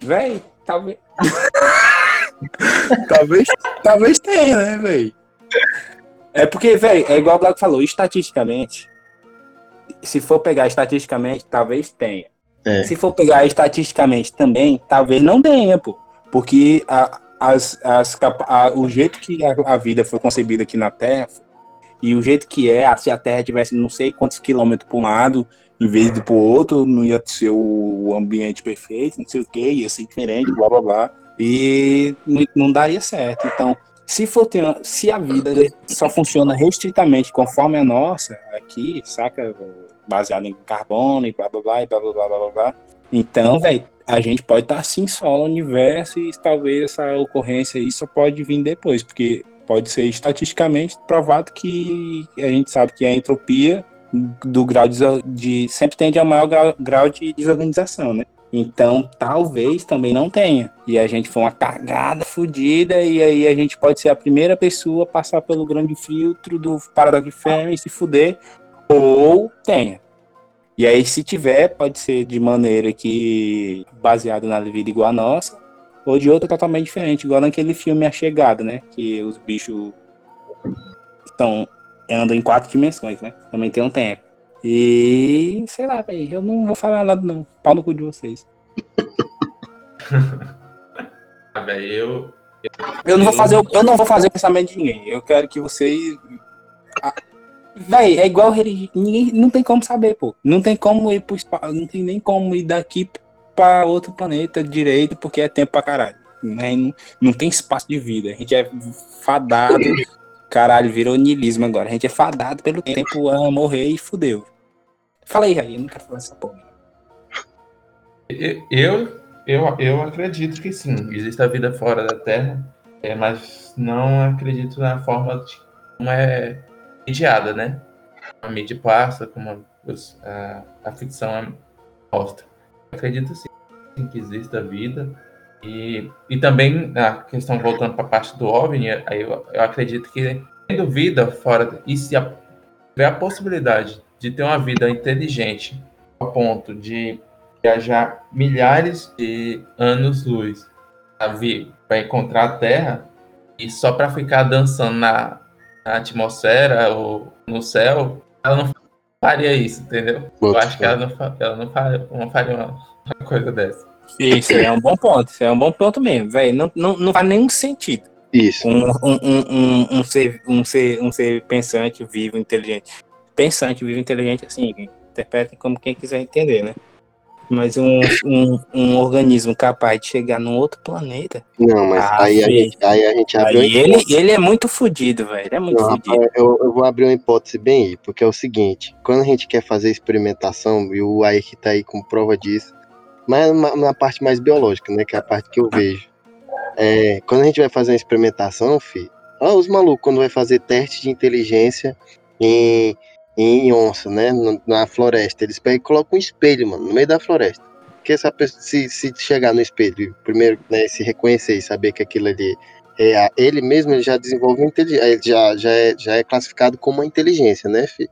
Véi, talvez. [laughs] talvez, talvez tenha, né, véi? É porque, velho, é igual o Black falou, estatisticamente, se for pegar estatisticamente, talvez tenha. É. Se for pegar estatisticamente também, talvez não tenha, pô. Porque a, as, as, a, o jeito que a, a, vida foi concebida aqui na Terra e o jeito que é, se a Terra tivesse não sei quantos quilômetros para um lado, em vez de para o outro, não ia ser o ambiente perfeito, não sei o que, ia ser diferente, blá blá blá. E não, daria certo. Então, se for ter, se a vida só funciona restritamente conforme a nossa, aqui, saca? Baseada em carbono e blá blá blá e blá blá blá blá blá. Então, velho, a gente pode estar assim só no universo e talvez essa ocorrência aí só pode vir depois, porque pode ser estatisticamente provado que a gente sabe que a entropia do grau de, de sempre tende a maior grau, grau de desorganização, né? Então, talvez também não tenha. E a gente foi uma cagada fodida, e aí a gente pode ser a primeira pessoa a passar pelo grande filtro do paradoxo de Fermi e se fuder, ou tenha. E aí, se tiver, pode ser de maneira que baseado na vida igual a nossa, ou de outra totalmente diferente, igual naquele filme A Chegada, né? Que os bichos estão andam em quatro dimensões, né? Também tem um tempo. E sei lá, véio, eu não vou falar nada não. Pau no cu de vocês. [laughs] ah, velho, eu, eu, não vou fazer eu não vou fazer o pensamento de ninguém. Eu quero que vocês Véi, é igual. Ninguém não tem como saber, pô. Não tem como ir pro espaço. Não tem nem como ir daqui pra outro planeta direito, porque é tempo pra caralho. Né? Não, não tem espaço de vida. A gente é fadado. Caralho, virou niilismo agora. A gente é fadado pelo tempo a morrer e fudeu. Fala aí, Raí, eu não quero falar essa porra. Eu, eu, eu acredito que sim, existe a vida fora da Terra, é, mas não acredito na forma de como é mediada, né? A mídia passa, como a, a ficção mostra. Eu acredito sim que existe a vida. E, e também a questão voltando para a parte do OVNI, aí eu, eu acredito que tendo vida fora e se tiver a possibilidade de ter uma vida inteligente ao ponto de viajar milhares de anos-luz para encontrar a Terra e só para ficar dançando na, na atmosfera ou no céu, ela não faria isso, entendeu? Eu acho que ela não, ela não faria, não faria uma, uma coisa dessa. Isso é um bom ponto, isso é um bom ponto mesmo, velho. Não, não, não faz nenhum sentido. Isso. Um, um, um, um, ser, um, ser, um ser pensante, vivo, inteligente. Pensante, vivo, inteligente, assim, interpretem como quem quiser entender, né? Mas um, um, um organismo capaz de chegar num outro planeta. Não, mas ah, aí, a gente, aí a gente abre. Aí ele, ele é muito fodido, velho. É muito fodido. Eu, eu vou abrir uma hipótese bem aí, porque é o seguinte: quando a gente quer fazer experimentação, e o Aik tá aí com prova disso, mas na, na parte mais biológica, né? Que é a parte que eu vejo. É, quando a gente vai fazer uma experimentação, fi, ó, os malucos, quando vai fazer teste de inteligência em em onça, né? Na floresta. Eles pegam e colocam um espelho, mano, no meio da floresta. Porque essa pessoa, se, se chegar no espelho, primeiro, né, se reconhecer e saber que aquilo ali é a, ele mesmo, ele já desenvolve inteligência, ele já, já, é, já é classificado como uma inteligência, né, filho?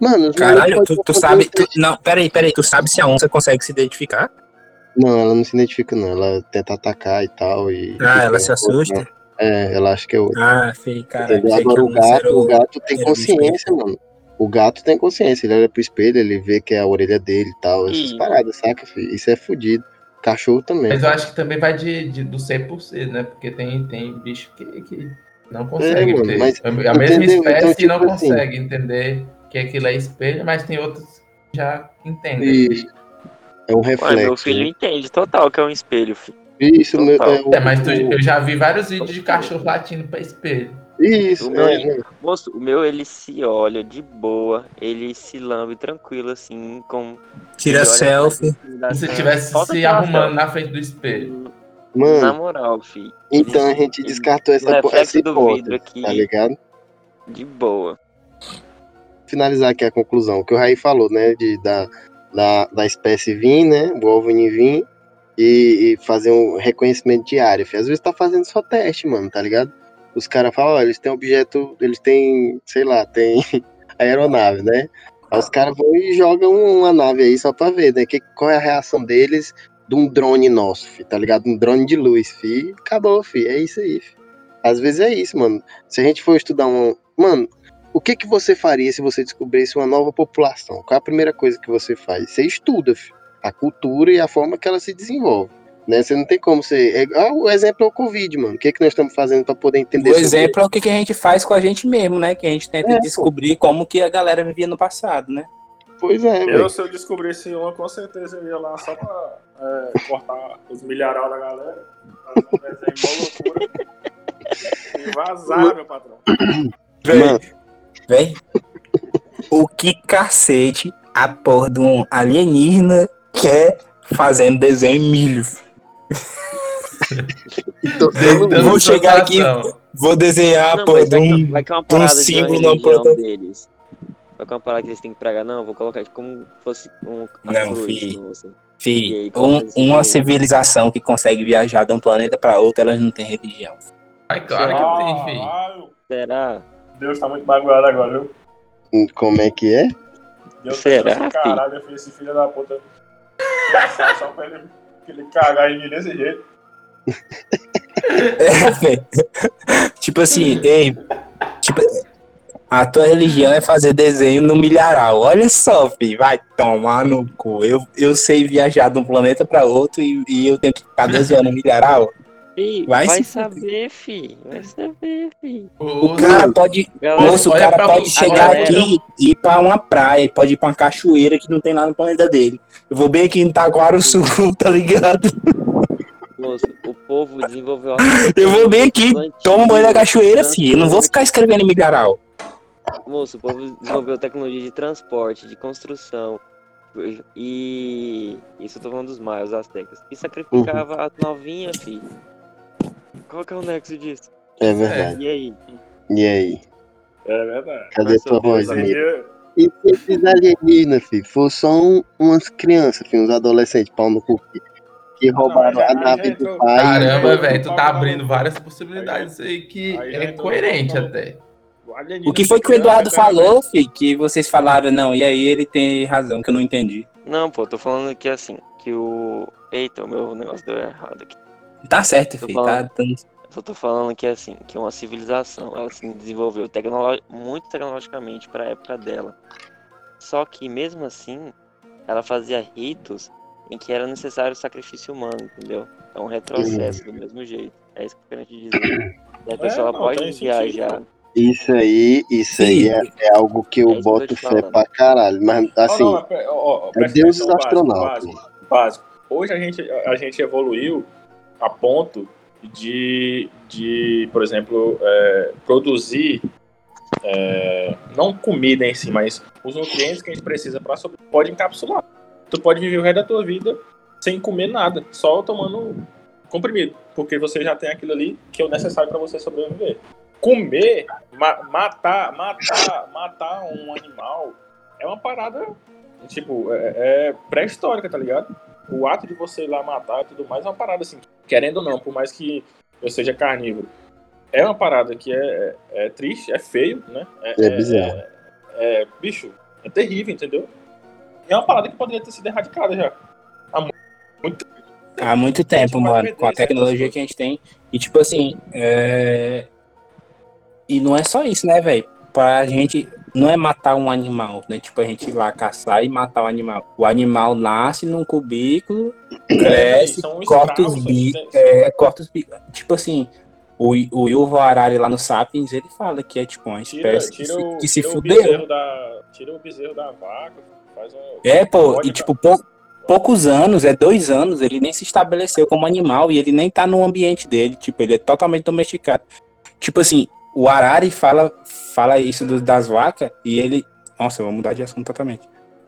Mano, Caralho, tu, tu sabe. Tu, não, peraí, peraí, tu sabe se a onça consegue se identificar? Não, ela não se identifica, não. Ela tenta atacar e tal. E, ah, ela se assusta? Né? É, ela acha que é outra. Ah, filho, cara. Agora o gato, o gato tem consciência, mano. O gato tem consciência, ele olha pro espelho, ele vê que é a orelha dele e tal, essas e... paradas, saca, filho? Isso é fodido. Cachorro também. Mas eu acho que também vai de, de, do ser por ser, né? Porque tem, tem bicho que, que não consegue é, ter. Mas, a mesma entendeu? espécie então, tipo não assim, consegue entender que aquilo é espelho, mas tem outros que já entendem. Isso. É um reflexo. Mano, meu filho né? entende total que é um espelho, filho. Isso, meu, é, é, mas tu, eu já vi vários vídeos de cachorro latindo pra espelho. Isso, o meu, é, moço, o meu ele se olha de boa, ele se lambe tranquilo, assim, com. Tira selfie. Se tivesse se arrumando na frente do espelho. Mano, na moral, filho. Então a gente descartou essa, essa hipótese, aqui, tá ligado? De boa. Finalizar aqui a conclusão, o que o Raí falou, né, de, da, da, da espécie vir, né, o OVNI vir, e, e, fazer um reconhecimento diário. Filho. Às vezes tá fazendo só teste, mano, tá ligado? Os caras falam, eles têm objeto, eles têm, sei lá, tem [laughs] aeronave, né? Aí os caras vão e jogam uma nave aí só pra ver, né? Que, qual é a reação deles de um drone nosso, fi, tá ligado? Um drone de luz, fi. Acabou, fi. É isso aí, fi. Às vezes é isso, mano. Se a gente for estudar um. Mano, o que que você faria se você descobrisse uma nova população? Qual é a primeira coisa que você faz? Você estuda, fi. a cultura e a forma que ela se desenvolve. Né? Você não tem como ser. É, o exemplo é o Covid, mano. O que, é que nós estamos fazendo para poder entender O exemplo é o que, que a gente faz com a gente mesmo, né? Que a gente tenta é, descobrir pô. como que a galera vivia no passado, né? Pois é. Eu, véio. se eu descobrisse uma, com certeza eu ia lá só pra é, cortar os milharal da galera, fazer um desenho loucura. e vazar, meu patrão. Vem, vem. O que cacete a porra de um alienígena quer fazendo desenho em milho? Então, vou chegar aqui, vou desenhar não, de um, vai que é uma um símbolo na porta deles. Vai que é uma parada que eles têm que pregar, não, vou colocar como fosse um. Não, filho. Fih, um, uma civilização que consegue viajar de um planeta para outro, elas não tem religião. Ai, claro que tem, filho. Será? Deus tá muito magoado agora, viu? Como é que é? Deus Será? Tá caralho, eu fui esse filho da puta. Só pra ele, ele cagar em mim desse jeito. É, tipo assim, ei, tipo, a tua religião é fazer desenho no milharal. Olha só, filho, vai tomar no cu. Eu, eu sei viajar de um planeta para outro e, e, eu tenho que ficar desenhando no milharal. Fih, vai, vai saber, fi. Vai saber, fi. O cara pode. moço, o cara pode chegar aqui e ir pra uma praia, pode ir pra uma cachoeira que não tem nada no planeta dele. Eu vou bem aqui em Taguara Sul, [laughs] tá ligado? Moço, o povo desenvolveu. [laughs] Eu vou bem aqui, tomo banho da cachoeira, fi. Eu não vou ficar escrevendo em milharal. Moço, o povo desenvolveu tecnologia de transporte, de construção. E. Isso eu tô falando dos maios, aztecas. E sacrificava uhum. a novinha, filho. Qual que é o nexo disso? É verdade. E aí? E aí? É verdade. Cadê tua voz? E se esses alienígenas, filho, for só um, umas crianças, filho, uns adolescentes, pau no cu, que roubaram não, a nave do pai. Caramba, velho, tu tá abrindo várias possibilidades aí que aí é coerente até. O que foi que o Eduardo falou, filho, que vocês falaram, não, e aí ele tem razão, que eu não entendi. Não, pô, tô falando que assim, que o... Eita, o meu negócio deu errado aqui. Tá certo, filho. Falando, tá, Só tô falando que assim, que uma civilização, ela se desenvolveu tecnolo muito tecnologicamente para a época dela. Só que mesmo assim, ela fazia ritos em que era necessário o sacrifício humano, entendeu? É um retrocesso do mesmo jeito. É isso que eu quero te dizer. E a pessoa é, não, pode viajar. Isso aí, isso aí é, é, algo que eu é boto fé pra caralho. Mas assim, oh, não, oh, oh, é deuses astronautas. Básico, básico. Hoje a gente, a gente evoluiu a ponto de, de por exemplo, é, produzir é, não comida em si, mas os nutrientes que a gente precisa para sobreviver, pode encapsular. Tu pode viver o resto da tua vida sem comer nada, só tomando comprimido, porque você já tem aquilo ali que é o necessário para você sobreviver. Comer, ma matar, matar, matar um animal é uma parada tipo é, é pré-histórica, tá ligado? o ato de você ir lá matar e tudo mais é uma parada assim, querendo ou não, por mais que eu seja carnívoro, é uma parada que é, é, é triste, é feio, né? É, é bizarro. É, é, bicho, é terrível, entendeu? E é uma parada que poderia ter sido erradicada já. Há muito, Há muito tempo, mano, com a tecnologia que a gente tem. E tipo assim, é... e não é só isso, né, velho? Pra gente não é matar um animal, né? Tipo, a gente ir lá caçar e matar o animal. O animal nasce num cubículo, cresce, corta os bicos, é, corta os bicos. Tipo assim, o, o Yuval Harari lá no Sapiens, ele fala que é tipo uma espécie tira, tira que, se, que se fudeu. Da, tira o bezerro da vaca, faz um... É, pô, e tipo, pou, poucos anos, é dois anos, ele nem se estabeleceu como animal e ele nem tá no ambiente dele, tipo, ele é totalmente domesticado. Tipo assim, o Harari fala, fala isso do, das vacas e ele. Nossa, eu vou mudar de assunto totalmente.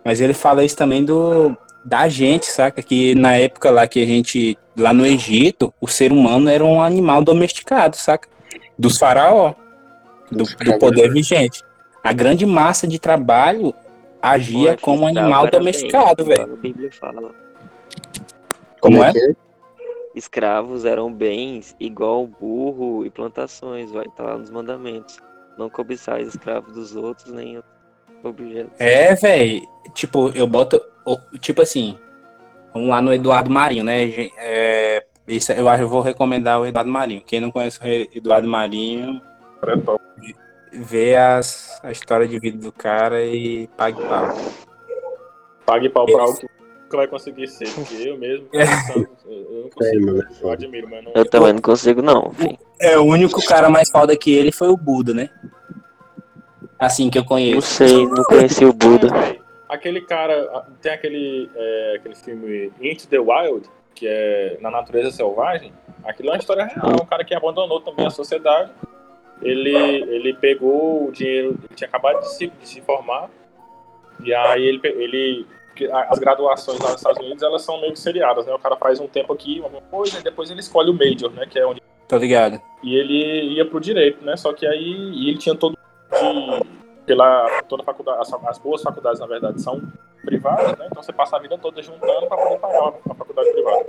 Mas ele fala isso também do da gente, saca? Que na época lá que a gente. Lá no Egito, o ser humano era um animal domesticado, saca? Dos faraó. Do, do poder vigente. A grande massa de trabalho agia como um animal domesticado, velho. Como é? Escravos eram bens igual burro e plantações, vai estar tá lá nos mandamentos. Não cobiçais escravos dos outros, nem objetos. É, velho. Tipo, eu boto. Tipo assim. Vamos lá no Eduardo Marinho, né? É, isso, eu acho que eu vou recomendar o Eduardo Marinho. Quem não conhece o Eduardo Marinho, vê as, a história de vida do cara e pague pau. Pague pau pra algo nunca vai conseguir ser, porque eu mesmo, é. eu não consigo, é, eu admiro, mas não... Eu também não consigo não, filho. É, o único cara mais foda que ele foi o Buda, né? Assim que eu conheço. Não sei, não conheci o Buda. [laughs] Aquele cara, tem aquele, é, aquele filme Into the Wild, que é Na Natureza Selvagem, aquilo é uma história real, um cara que abandonou também a sociedade, ele, ele pegou o dinheiro, ele tinha acabado de se, de se formar, e aí ele, ele as graduações lá nos Estados Unidos, elas são meio que seriadas, né? O cara faz um tempo aqui, uma coisa, e depois ele escolhe o major, né? Que é onde... Tô ligado. E ele ia pro direito, né? Só que aí ele tinha todo de, pela toda a faculdade, as, as, boas faculdades, na verdade, são privadas, né? Então você passa a vida toda juntando para poder pagar a faculdade privada.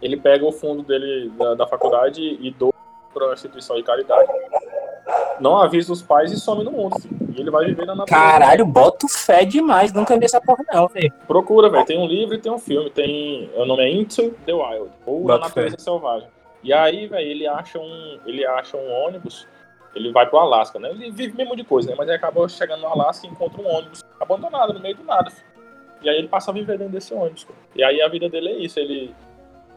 Ele pega o fundo dele da, da faculdade e doa uma instituição de caridade. Não avisa os pais e some no mundo. Filho. E ele vai viver na natureza. Caralho, boto fé demais. Nunca vi essa porra, não, velho. Procura, velho. Tem um livro e tem um filme. Tem. O nome é Into the Wild. Ou Boto Na Natureza fé. Selvagem. E aí, velho, ele acha um. Ele acha um ônibus. Ele vai pro Alasca, né? Ele vive mesmo de coisa, né? Mas ele acaba chegando no Alasca e encontra um ônibus abandonado no meio do nada. Filho. E aí ele passa a viver dentro desse ônibus. E aí a vida dele é isso. Ele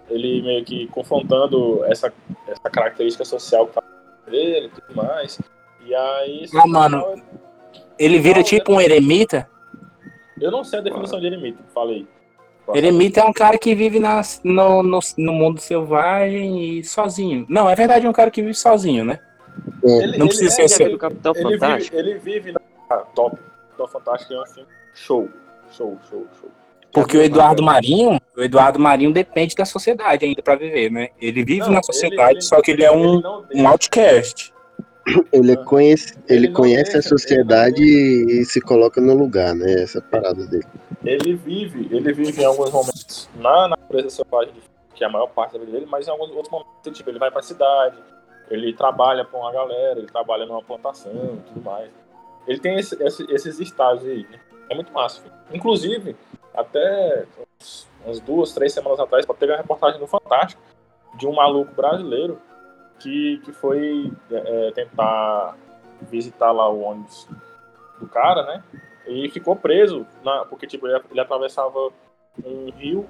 ele meio que confrontando essa, essa característica social que tá dele e tudo mais. E aí. Ah, mano. Ele vira tipo um eremita? Eu não sei a definição de eremita, falei. Eremita é um cara que vive nas, no, no, no, mundo selvagem e sozinho. Não, é verdade, é um cara que vive sozinho, né? Ele, não precisa é, ser é, Capitão ele Fantástico. Vive, ele vive na ah, top. Capitão Fantástico é um filme show. Show, show, show. Porque o Eduardo Marinho, o Eduardo Marinho depende da sociedade ainda para viver, né? Ele vive não, na sociedade, ele, ele, só que ele é um, um outcast. [clears throat] Ele, é conhece, ele, ele conhece deixa, a sociedade e se coloca no lugar, né? Essa parada dele. Ele vive, ele vive em alguns momentos na natureza selvagem, que é a maior parte da vida dele, mas em alguns outros momentos, tipo, ele vai pra cidade, ele trabalha com uma galera, ele trabalha numa plantação e tudo mais. Ele tem esse, esse, esses estágios aí, né? É muito massa. Filho. Inclusive, até umas duas, três semanas atrás, teve uma reportagem no Fantástico de um maluco brasileiro que, que foi é, tentar visitar lá o ônibus do cara, né? E ficou preso, na, porque tipo, ele, ele atravessava um rio,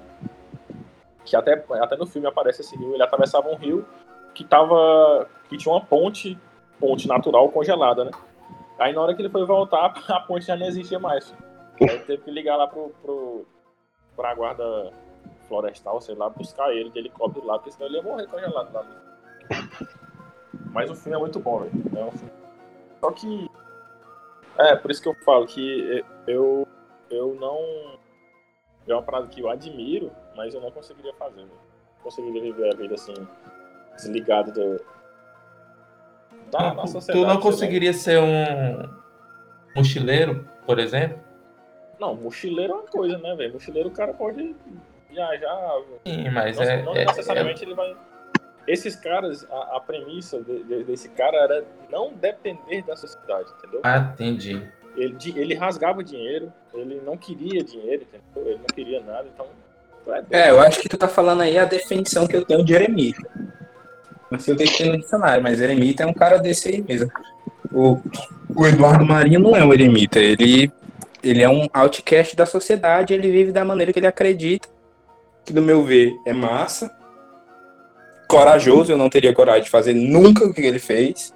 que até, até no filme aparece esse rio, ele atravessava um rio que tava. que tinha uma ponte, ponte natural congelada, né? Aí na hora que ele foi voltar, [laughs] a ponte já não existia mais. Aí teve que ligar lá pro, pro, pra guarda florestal, sei lá, buscar ele de helicóptero lá, porque senão ele ia morrer congelado lá. Mas o filme é muito bom, velho. É um filme... Só que. É, por isso que eu falo que eu, eu não. É uma parada que eu admiro, mas eu não conseguiria fazer, velho. Não conseguiria viver a vida assim, desligado do. Da, da sociedade. Tu não conseguiria ser um mochileiro, por exemplo? Não, mochileiro é uma coisa, né, velho? Mochileiro o cara pode viajar. Sim, mas não, é. Não é, necessariamente é... ele vai. Esses caras, a, a premissa de, de, desse cara era não depender da sociedade, entendeu? Ah, entendi. Ele, ele rasgava dinheiro, ele não queria dinheiro, entendeu? Ele não queria nada, então. É, eu acho que tu tá falando aí a definição que eu tenho de eremita. Não sei o que tem no dicionário, mas eremita é um cara desse aí mesmo. O, o Eduardo Marinho não é um eremita, ele ele é um outcast da sociedade, ele vive da maneira que ele acredita, que no meu ver é massa. Corajoso, eu não teria coragem de fazer nunca o que ele fez.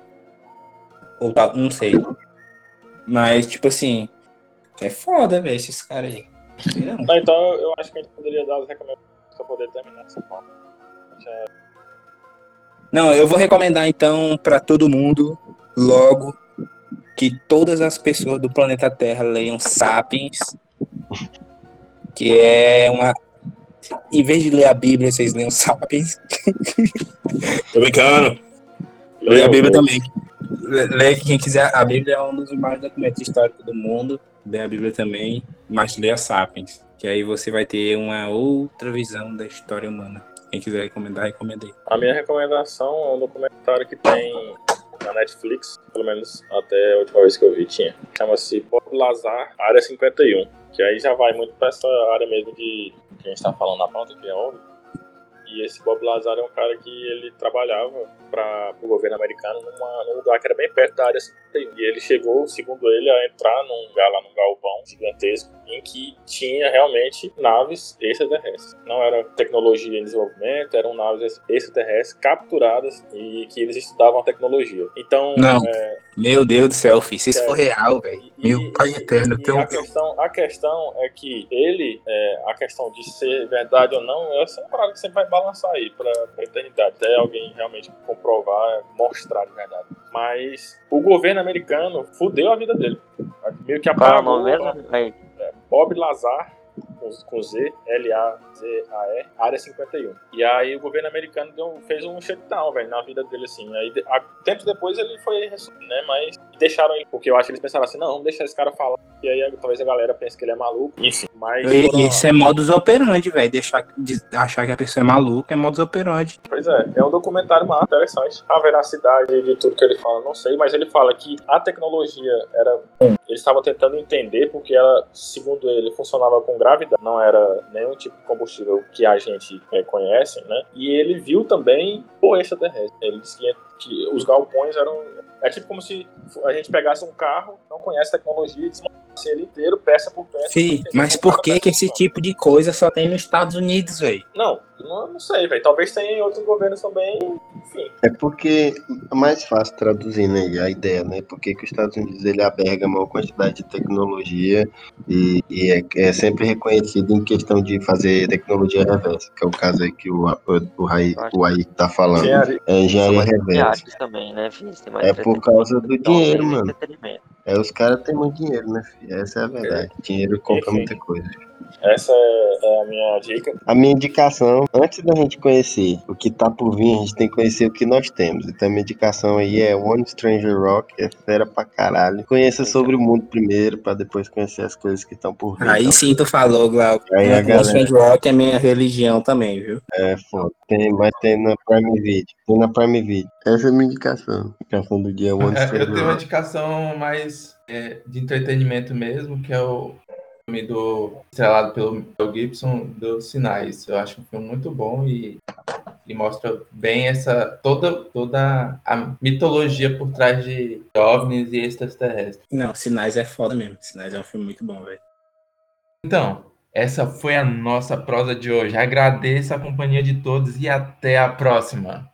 Ou tá, não sei. Mas, tipo assim, é foda, velho, esses caras aí. Não, então eu acho que a gente poderia dar as recomendações pra poder terminar essa pauta. Não, eu vou recomendar então para todo mundo logo que todas as pessoas do planeta Terra leiam Sapiens, que é uma. Em vez de ler a Bíblia, vocês leiam Sapiens. Tô brincando. Leia a Bíblia também. Leia quem quiser. A Bíblia é um dos maiores documentos históricos do mundo. Leia a Bíblia também, mas leia Sapiens. Que aí você vai ter uma outra visão da história humana. Quem quiser recomendar, recomendei. A minha recomendação é um documentário que tem na Netflix, pelo menos até a última vez que eu vi tinha. Chama-se Bob Lazar Área 51, que aí já vai muito para essa área mesmo de que a gente está falando na pauta, que é óbvio. E esse Bob Lazar é um cara que ele trabalhava para o governo americano numa, num lugar que era bem perto da área 51 E ele chegou, segundo ele, a entrar num lugar lá num galpão gigantesco em que tinha realmente naves extraterrestres. Não era tecnologia em desenvolvimento, eram naves extraterrestres capturadas e que eles estudavam a tecnologia. Então, não. É... Meu Deus do céu, filho, se isso é... for real, velho. Meu pai eterno. E, a, questão, a questão é que ele, é, a questão de ser verdade ou não, é uma parada que sempre vai balançar aí pra, pra eternidade. Até alguém realmente comprovar, mostrar de verdade. Mas o governo americano fudeu a vida dele. Meio que apagou. Qual é É, Bob Lazar com Z, L-A-Z-A-E, área 51. E aí o governo americano deu, fez um shutdown, velho, na vida dele, assim. Aí, a, tempo depois ele foi, né, mas deixaram ele, porque eu acho que eles pensaram assim, não, vamos deixar esse cara falar, e aí talvez a galera pense que ele é maluco, enfim. Mas e, foram... Isso é modus operandi, velho, deixar de achar que a pessoa é maluca é modus operandi. Pois é, é um documentário mais interessante. A veracidade de tudo que ele fala, não sei, mas ele fala que a tecnologia era... Ele estava tentando entender porque ela, segundo ele, funcionava com gravidade, não era nenhum tipo de combustível que a gente é, conhece, né? E ele viu também o extraterrestre. Ele disse que, que os galpões eram é tipo como se a gente pegasse um carro, não conhece tecnologia e desmontasse ele inteiro, peça por peça. Sim, mas por que que esse tipo de coisa só tem nos Estados Unidos, velho? Não, não, não sei, velho. Talvez tenha em outros governos também, enfim. É porque é mais fácil traduzir, né, a ideia, né? Porque que os Estados Unidos ele alberga maior quantidade de tecnologia e, e é, é, sempre reconhecido em questão de fazer tecnologia reversa, que é o caso aí que o, o, o, Rai, o Aí tá falando. Engenharia. É engenharia reversa. Também, né, é por causa do dinheiro, mano. É, os caras têm muito dinheiro, né, filho? Essa é a verdade. Dinheiro compra muita coisa. Essa é, é a minha dica. A minha indicação, antes da gente conhecer o que tá por vir, a gente tem que conhecer o que nós temos. Então a minha indicação aí é One Stranger Rock, é fera pra caralho. Conheça sobre o mundo primeiro, pra depois conhecer as coisas que estão por vir. Aí então. sim tu falou, Glauco. Aí a galera... Stranger Rock é minha religião também, viu? É, foda. Tem, mas tem na Prime Video. Tem na Prime Video. Essa é a minha indicação. Indicação do dia One Stranger Eu tenho uma indicação mais é, de entretenimento mesmo, que é o filme do estrelado pelo Gibson dos Sinais. Eu acho um filme muito bom e, e mostra bem essa toda toda a mitologia por trás de OVNIs e extraterrestres. Não, Sinais é foda mesmo. Sinais é um filme muito bom, velho. Então, essa foi a nossa prosa de hoje. Agradeço a companhia de todos e até a próxima.